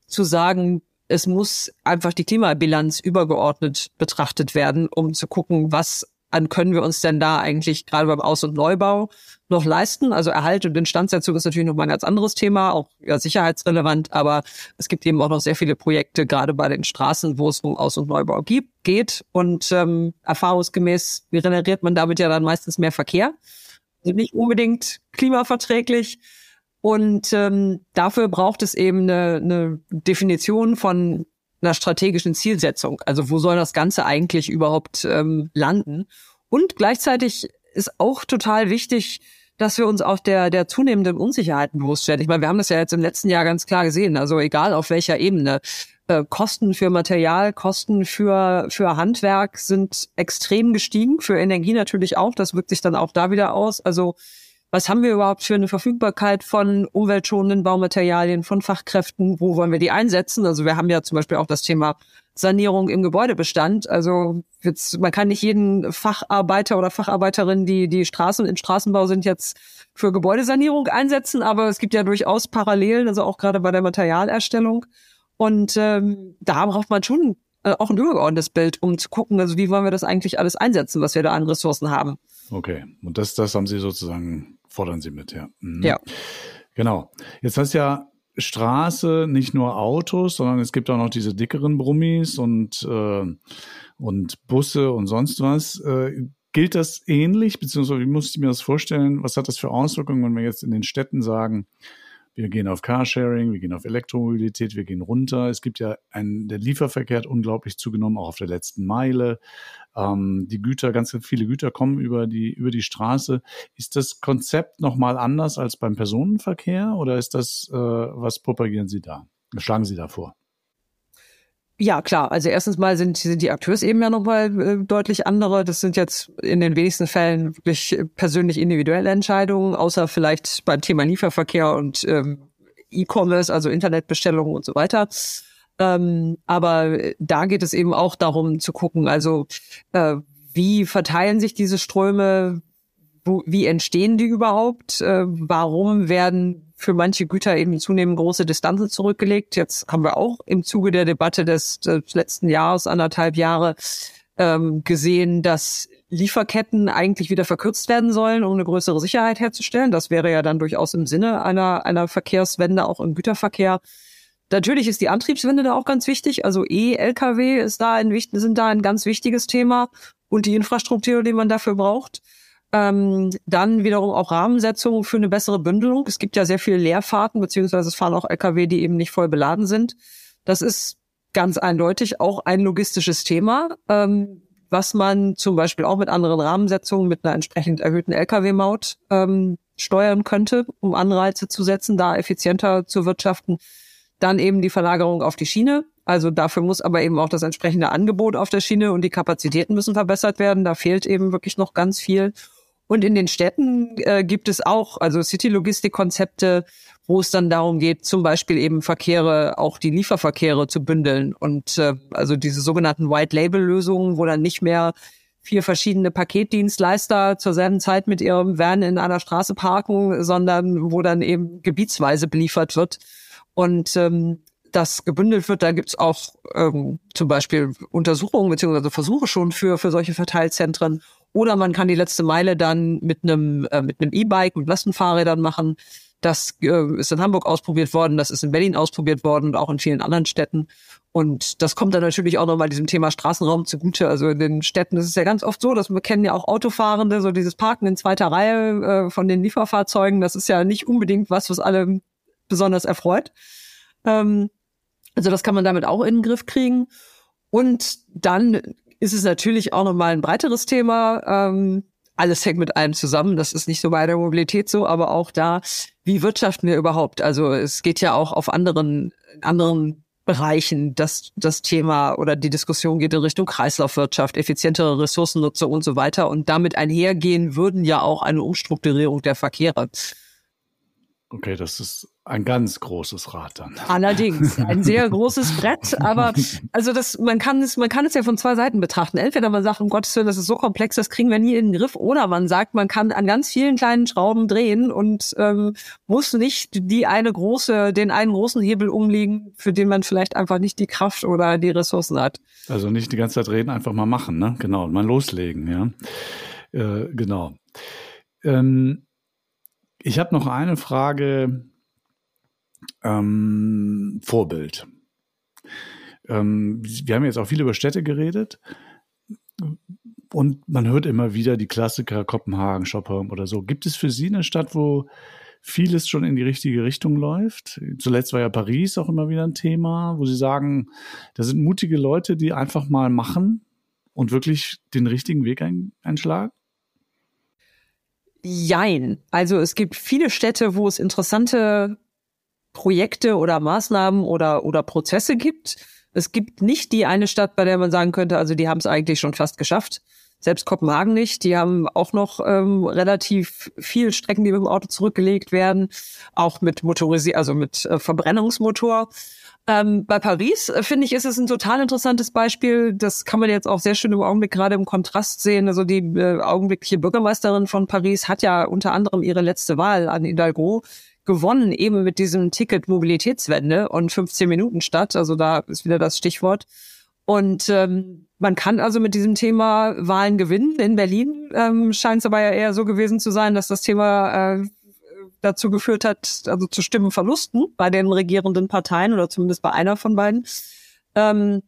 zu sagen, es muss einfach die Klimabilanz übergeordnet betrachtet werden, um zu gucken, was an können wir uns denn da eigentlich gerade beim Aus- und Neubau noch leisten? Also Erhalt und Instandsetzung ist natürlich noch mal ein ganz anderes Thema, auch ja, sicherheitsrelevant, aber es gibt eben auch noch sehr viele Projekte, gerade bei den Straßen, wo es um Aus- und Neubau gibt, geht. Und ähm, erfahrungsgemäß generiert man damit ja dann meistens mehr Verkehr. Also nicht unbedingt klimaverträglich. Und ähm, dafür braucht es eben eine, eine Definition von einer strategischen Zielsetzung. Also wo soll das Ganze eigentlich überhaupt ähm, landen? Und gleichzeitig ist auch total wichtig, dass wir uns auch der, der zunehmenden Unsicherheiten bewusst werden. Ich meine, wir haben das ja jetzt im letzten Jahr ganz klar gesehen. Also egal auf welcher Ebene. Äh, Kosten für Material, Kosten für, für Handwerk sind extrem gestiegen, für Energie natürlich auch. Das wirkt sich dann auch da wieder aus. Also was haben wir überhaupt für eine Verfügbarkeit von umweltschonenden Baumaterialien, von Fachkräften, wo wollen wir die einsetzen? Also wir haben ja zum Beispiel auch das Thema Sanierung im Gebäudebestand. Also jetzt, man kann nicht jeden Facharbeiter oder Facharbeiterin, die die Straßen in Straßenbau sind, jetzt für Gebäudesanierung einsetzen, aber es gibt ja durchaus Parallelen, also auch gerade bei der Materialerstellung. Und ähm, da braucht man schon äh, auch ein übergeordnetes Bild, um zu gucken, also wie wollen wir das eigentlich alles einsetzen, was wir da an Ressourcen haben. Okay, und das, das haben Sie sozusagen fordern Sie mit, ja. Mhm. Ja. Genau. Jetzt hast ja Straße nicht nur Autos, sondern es gibt auch noch diese dickeren Brummis und, äh, und Busse und sonst was. Äh, gilt das ähnlich, beziehungsweise wie muss ich mir das vorstellen? Was hat das für Auswirkungen, wenn wir jetzt in den Städten sagen, wir gehen auf Carsharing, wir gehen auf Elektromobilität, wir gehen runter. Es gibt ja ein, der Lieferverkehr hat unglaublich zugenommen, auch auf der letzten Meile. Ähm, die Güter, ganz viele Güter kommen über die, über die Straße. Ist das Konzept nochmal anders als beim Personenverkehr oder ist das, äh, was propagieren Sie da? Schlagen Sie da vor? Ja, klar. Also erstens mal sind, sind die Akteurs eben ja nochmal äh, deutlich andere. Das sind jetzt in den wenigsten Fällen wirklich persönlich individuelle Entscheidungen, außer vielleicht beim Thema Lieferverkehr und ähm, E-Commerce, also Internetbestellungen und so weiter. Ähm, aber da geht es eben auch darum zu gucken, also äh, wie verteilen sich diese Ströme, wo, wie entstehen die überhaupt, äh, warum werden für manche Güter eben zunehmend große Distanzen zurückgelegt. Jetzt haben wir auch im Zuge der Debatte des, des letzten Jahres, anderthalb Jahre, ähm, gesehen, dass Lieferketten eigentlich wieder verkürzt werden sollen, um eine größere Sicherheit herzustellen. Das wäre ja dann durchaus im Sinne einer, einer Verkehrswende auch im Güterverkehr. Natürlich ist die Antriebswende da auch ganz wichtig. Also E-Lkw ist da ein, sind da ein ganz wichtiges Thema und die Infrastruktur, die man dafür braucht. Ähm, dann wiederum auch Rahmensetzungen für eine bessere Bündelung. Es gibt ja sehr viele Leerfahrten, beziehungsweise es fahren auch Lkw, die eben nicht voll beladen sind. Das ist ganz eindeutig auch ein logistisches Thema, ähm, was man zum Beispiel auch mit anderen Rahmensetzungen, mit einer entsprechend erhöhten Lkw-Maut ähm, steuern könnte, um Anreize zu setzen, da effizienter zu wirtschaften. Dann eben die Verlagerung auf die Schiene. Also dafür muss aber eben auch das entsprechende Angebot auf der Schiene und die Kapazitäten müssen verbessert werden. Da fehlt eben wirklich noch ganz viel. Und in den Städten äh, gibt es auch, also City-Logistik-Konzepte, wo es dann darum geht, zum Beispiel eben Verkehre, auch die Lieferverkehre zu bündeln. Und äh, also diese sogenannten White-Label-Lösungen, wo dann nicht mehr vier verschiedene Paketdienstleister zur selben Zeit mit ihrem Van in einer Straße parken, sondern wo dann eben gebietsweise beliefert wird. Und ähm, das gebündelt wird, da gibt's auch ähm, zum Beispiel Untersuchungen beziehungsweise Versuche schon für, für solche Verteilzentren. Oder man kann die letzte Meile dann mit einem äh, mit einem E-Bike, mit Lastenfahrrädern machen. Das äh, ist in Hamburg ausprobiert worden, das ist in Berlin ausprobiert worden und auch in vielen anderen Städten. Und das kommt dann natürlich auch nochmal diesem Thema Straßenraum zugute. Also in den Städten ist es ja ganz oft so, dass wir kennen ja auch Autofahrende, so dieses Parken in zweiter Reihe äh, von den Lieferfahrzeugen. Das ist ja nicht unbedingt was, was alle besonders erfreut. Ähm, also das kann man damit auch in den Griff kriegen. Und dann ist es natürlich auch nochmal ein breiteres Thema. Ähm, alles hängt mit allem zusammen. Das ist nicht so bei der Mobilität so, aber auch da, wie wirtschaften wir überhaupt? Also es geht ja auch auf anderen, anderen Bereichen dass das Thema oder die Diskussion geht in Richtung Kreislaufwirtschaft, effizientere Ressourcennutzung und so weiter. Und damit einhergehen würden ja auch eine Umstrukturierung der Verkehre. Okay, das ist ein ganz großes Rad dann. Allerdings, ein sehr [LAUGHS] großes Brett, aber also das, man kann es, man kann es ja von zwei Seiten betrachten. Entweder man sagt, um Gottes Willen, das ist so komplex, das kriegen wir nie in den Griff, oder man sagt, man kann an ganz vielen kleinen Schrauben drehen und ähm, muss nicht die eine große, den einen großen Hebel umlegen, für den man vielleicht einfach nicht die Kraft oder die Ressourcen hat. Also nicht die ganze Zeit reden, einfach mal machen, ne? Genau, mal loslegen, ja. Äh, genau. Ähm, ich habe noch eine Frage ähm, Vorbild. Ähm, wir haben jetzt auch viel über Städte geredet und man hört immer wieder die Klassiker Kopenhagen, Stockholm oder so. Gibt es für Sie eine Stadt, wo vieles schon in die richtige Richtung läuft? Zuletzt war ja Paris auch immer wieder ein Thema, wo Sie sagen, da sind mutige Leute, die einfach mal machen und wirklich den richtigen Weg ein, einschlagen? Jein. Also es gibt viele Städte, wo es interessante Projekte oder Maßnahmen oder, oder Prozesse gibt. Es gibt nicht die eine Stadt, bei der man sagen könnte, also die haben es eigentlich schon fast geschafft. Selbst Kopenhagen nicht. Die haben auch noch ähm, relativ viel Strecken, die mit dem Auto zurückgelegt werden, auch mit Motorisi also mit äh, Verbrennungsmotor. Ähm, bei Paris, äh, finde ich, ist es ein total interessantes Beispiel. Das kann man jetzt auch sehr schön im Augenblick gerade im Kontrast sehen. Also die äh, augenblickliche Bürgermeisterin von Paris hat ja unter anderem ihre letzte Wahl an Hidalgo gewonnen, eben mit diesem Ticket Mobilitätswende und 15 Minuten statt. Also da ist wieder das Stichwort. Und ähm, man kann also mit diesem Thema Wahlen gewinnen. In Berlin ähm, scheint es aber ja eher so gewesen zu sein, dass das Thema äh, dazu geführt hat, also zu Stimmenverlusten bei den regierenden Parteien oder zumindest bei einer von beiden. Ähm,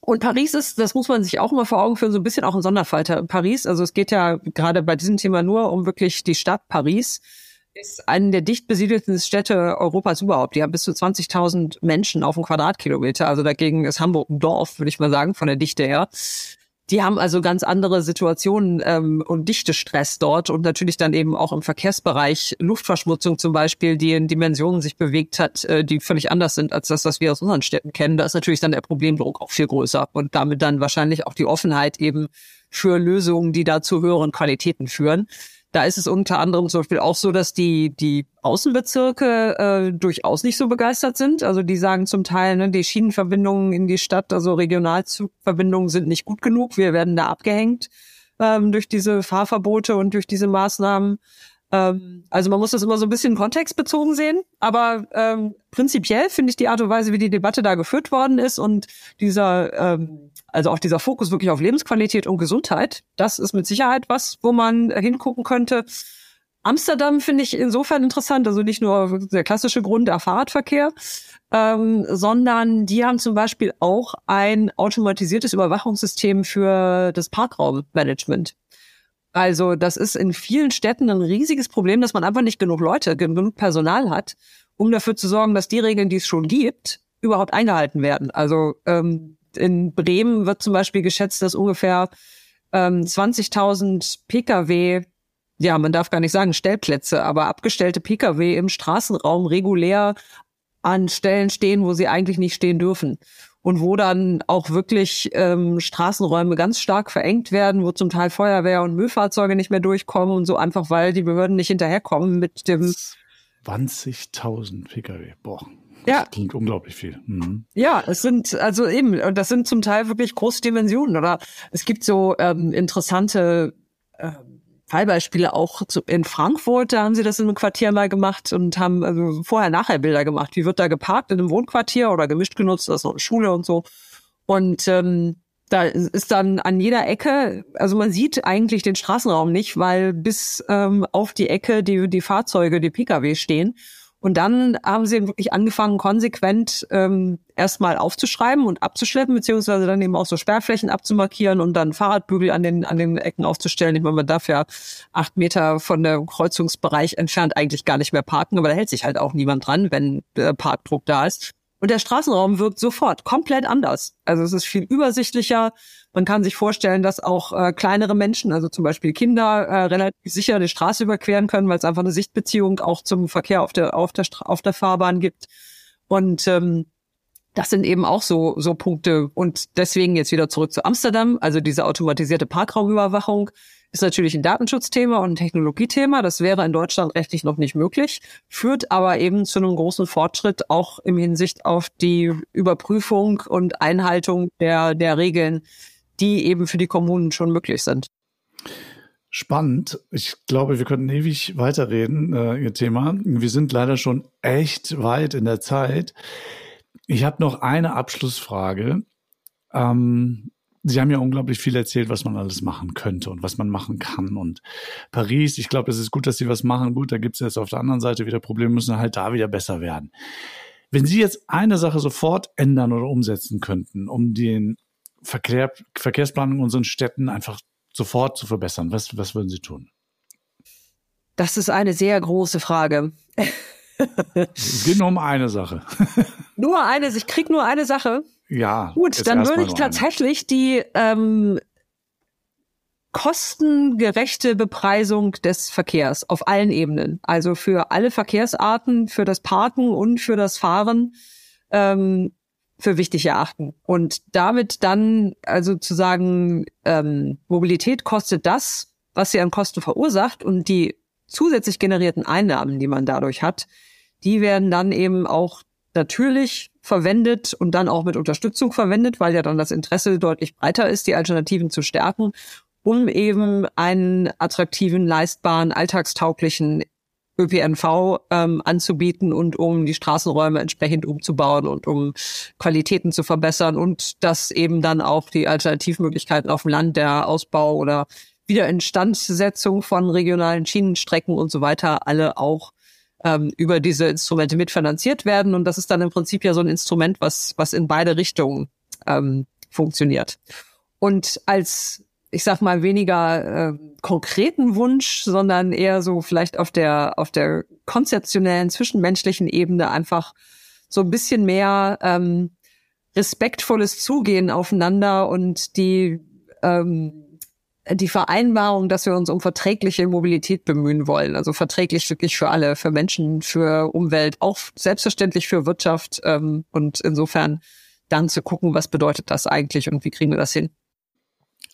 und Paris ist, das muss man sich auch immer vor Augen führen, so ein bisschen auch ein Sonderfall. Paris, also es geht ja gerade bei diesem Thema nur um wirklich die Stadt Paris ist eine der dicht besiedelten Städte Europas überhaupt. Die haben bis zu 20.000 Menschen auf dem Quadratkilometer. Also dagegen ist Hamburg ein Dorf, würde ich mal sagen, von der Dichte her. Die haben also ganz andere Situationen ähm, und Dichtestress dort und natürlich dann eben auch im Verkehrsbereich Luftverschmutzung zum Beispiel, die in Dimensionen sich bewegt hat, äh, die völlig anders sind als das, was wir aus unseren Städten kennen. Da ist natürlich dann der Problemdruck auch viel größer und damit dann wahrscheinlich auch die Offenheit eben für Lösungen, die da zu höheren Qualitäten führen. Da ist es unter anderem zum Beispiel auch so, dass die, die Außenbezirke äh, durchaus nicht so begeistert sind. Also die sagen zum Teil, ne, die Schienenverbindungen in die Stadt, also Regionalzugverbindungen sind nicht gut genug. Wir werden da abgehängt ähm, durch diese Fahrverbote und durch diese Maßnahmen. Ähm, also man muss das immer so ein bisschen kontextbezogen sehen, aber ähm, prinzipiell finde ich die Art und Weise, wie die Debatte da geführt worden ist und dieser, ähm, also auch dieser Fokus wirklich auf Lebensqualität und Gesundheit, das ist mit Sicherheit was, wo man hingucken könnte. Amsterdam finde ich insofern interessant, also nicht nur der klassische Grund der Fahrradverkehr, ähm, sondern die haben zum Beispiel auch ein automatisiertes Überwachungssystem für das Parkraummanagement. Also das ist in vielen Städten ein riesiges Problem, dass man einfach nicht genug Leute, genug Personal hat, um dafür zu sorgen, dass die Regeln, die es schon gibt, überhaupt eingehalten werden. Also ähm, in Bremen wird zum Beispiel geschätzt, dass ungefähr ähm, 20.000 Pkw, ja, man darf gar nicht sagen Stellplätze, aber abgestellte Pkw im Straßenraum regulär an Stellen stehen, wo sie eigentlich nicht stehen dürfen und wo dann auch wirklich ähm, Straßenräume ganz stark verengt werden, wo zum Teil Feuerwehr und Müllfahrzeuge nicht mehr durchkommen und so einfach, weil die Behörden nicht hinterherkommen mit dem 20.000 Pkw. Boah. Ja. Das klingt unglaublich viel. Mhm. Ja, es sind also eben, und das sind zum Teil wirklich große Dimensionen. Oder es gibt so ähm, interessante ähm, Fallbeispiele auch zu, in Frankfurt, da haben sie das in einem Quartier mal gemacht und haben also vorher-nachher Bilder gemacht. Wie wird da geparkt in einem Wohnquartier oder gemischt genutzt, das ist eine Schule und so. Und ähm, da ist dann an jeder Ecke, also man sieht eigentlich den Straßenraum nicht, weil bis ähm, auf die Ecke die, die Fahrzeuge, die Pkw stehen. Und dann haben sie wirklich angefangen, konsequent ähm, erstmal aufzuschreiben und abzuschleppen, beziehungsweise dann eben auch so Sperrflächen abzumarkieren und dann Fahrradbügel an den, an den Ecken aufzustellen. Ich meine, man darf ja acht Meter von der Kreuzungsbereich entfernt eigentlich gar nicht mehr parken, aber da hält sich halt auch niemand dran, wenn äh, Parkdruck da ist. Und der Straßenraum wirkt sofort komplett anders. Also es ist viel übersichtlicher. Man kann sich vorstellen, dass auch äh, kleinere Menschen, also zum Beispiel Kinder, äh, relativ sicher die Straße überqueren können, weil es einfach eine Sichtbeziehung auch zum Verkehr auf der auf der auf der Fahrbahn gibt. Und ähm, das sind eben auch so so Punkte. Und deswegen jetzt wieder zurück zu Amsterdam, also diese automatisierte Parkraumüberwachung ist natürlich ein Datenschutzthema und ein Technologiethema. Das wäre in Deutschland rechtlich noch nicht möglich, führt aber eben zu einem großen Fortschritt auch im Hinsicht auf die Überprüfung und Einhaltung der, der Regeln, die eben für die Kommunen schon möglich sind. Spannend. Ich glaube, wir könnten ewig weiterreden, äh, Ihr Thema. Wir sind leider schon echt weit in der Zeit. Ich habe noch eine Abschlussfrage. Ähm, Sie haben ja unglaublich viel erzählt, was man alles machen könnte und was man machen kann. Und Paris, ich glaube, es ist gut, dass Sie was machen. Gut, da gibt es jetzt auf der anderen Seite wieder Probleme, müssen halt da wieder besser werden. Wenn Sie jetzt eine Sache sofort ändern oder umsetzen könnten, um den Verkehr, Verkehrsplanung in unseren Städten einfach sofort zu verbessern, was, was würden Sie tun? Das ist eine sehr große Frage. Es geht nur um eine Sache. [LAUGHS] nur eine, ich krieg nur eine Sache. Ja. Gut, dann würde ich tatsächlich die ähm, kostengerechte Bepreisung des Verkehrs auf allen Ebenen, also für alle Verkehrsarten, für das Parken und für das Fahren, ähm, für wichtig erachten. Und damit dann also zu sagen, ähm, Mobilität kostet das, was sie an Kosten verursacht und die zusätzlich generierten Einnahmen, die man dadurch hat, die werden dann eben auch natürlich verwendet und dann auch mit Unterstützung verwendet, weil ja dann das Interesse deutlich breiter ist, die Alternativen zu stärken, um eben einen attraktiven, leistbaren, alltagstauglichen ÖPNV ähm, anzubieten und um die Straßenräume entsprechend umzubauen und um Qualitäten zu verbessern und dass eben dann auch die Alternativmöglichkeiten auf dem Land, der Ausbau oder Wiederinstandsetzung von regionalen Schienenstrecken und so weiter alle auch ähm, über diese Instrumente mitfinanziert werden. Und das ist dann im Prinzip ja so ein Instrument, was, was in beide Richtungen ähm, funktioniert. Und als, ich sag mal, weniger äh, konkreten Wunsch, sondern eher so vielleicht auf der, auf der konzeptionellen, zwischenmenschlichen Ebene einfach so ein bisschen mehr ähm, respektvolles Zugehen aufeinander und die ähm, die Vereinbarung, dass wir uns um verträgliche Mobilität bemühen wollen. Also verträglich wirklich für alle, für Menschen, für Umwelt, auch selbstverständlich für Wirtschaft. Ähm, und insofern dann zu gucken, was bedeutet das eigentlich und wie kriegen wir das hin.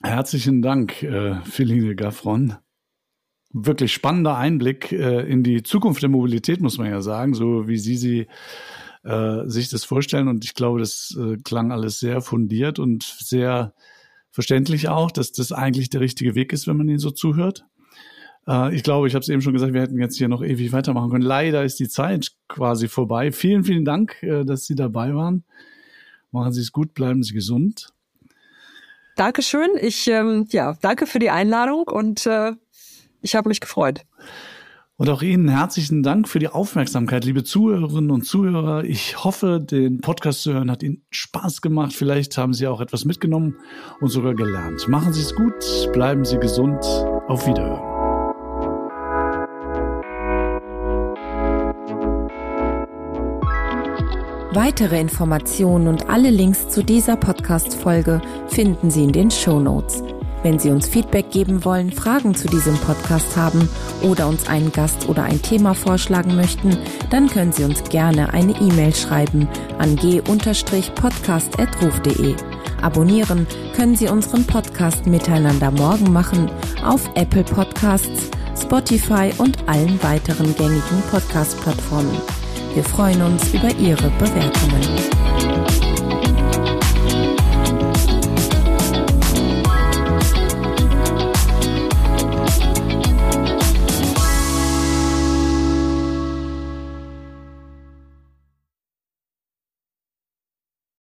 Herzlichen Dank, äh, Feline Gaffron. Wirklich spannender Einblick äh, in die Zukunft der Mobilität, muss man ja sagen, so wie Sie sie äh, sich das vorstellen. Und ich glaube, das äh, klang alles sehr fundiert und sehr verständlich auch, dass das eigentlich der richtige Weg ist, wenn man ihn so zuhört. Äh, ich glaube, ich habe es eben schon gesagt, wir hätten jetzt hier noch ewig weitermachen können. Leider ist die Zeit quasi vorbei. Vielen, vielen Dank, äh, dass Sie dabei waren. Machen Sie es gut, bleiben Sie gesund. Dankeschön. Ich ähm, ja, danke für die Einladung und äh, ich habe mich gefreut. Und auch Ihnen herzlichen Dank für die Aufmerksamkeit, liebe Zuhörerinnen und Zuhörer. Ich hoffe, den Podcast zu hören hat Ihnen Spaß gemacht. Vielleicht haben Sie auch etwas mitgenommen und sogar gelernt. Machen Sie es gut, bleiben Sie gesund. Auf Wiederhören. Weitere Informationen und alle Links zu dieser Podcast-Folge finden Sie in den Show Notes. Wenn Sie uns Feedback geben wollen, Fragen zu diesem Podcast haben oder uns einen Gast oder ein Thema vorschlagen möchten, dann können Sie uns gerne eine E-Mail schreiben an g-podcast.ruf.de. Abonnieren können Sie unseren Podcast Miteinander morgen machen auf Apple Podcasts, Spotify und allen weiteren gängigen Podcast-Plattformen. Wir freuen uns über Ihre Bewertungen.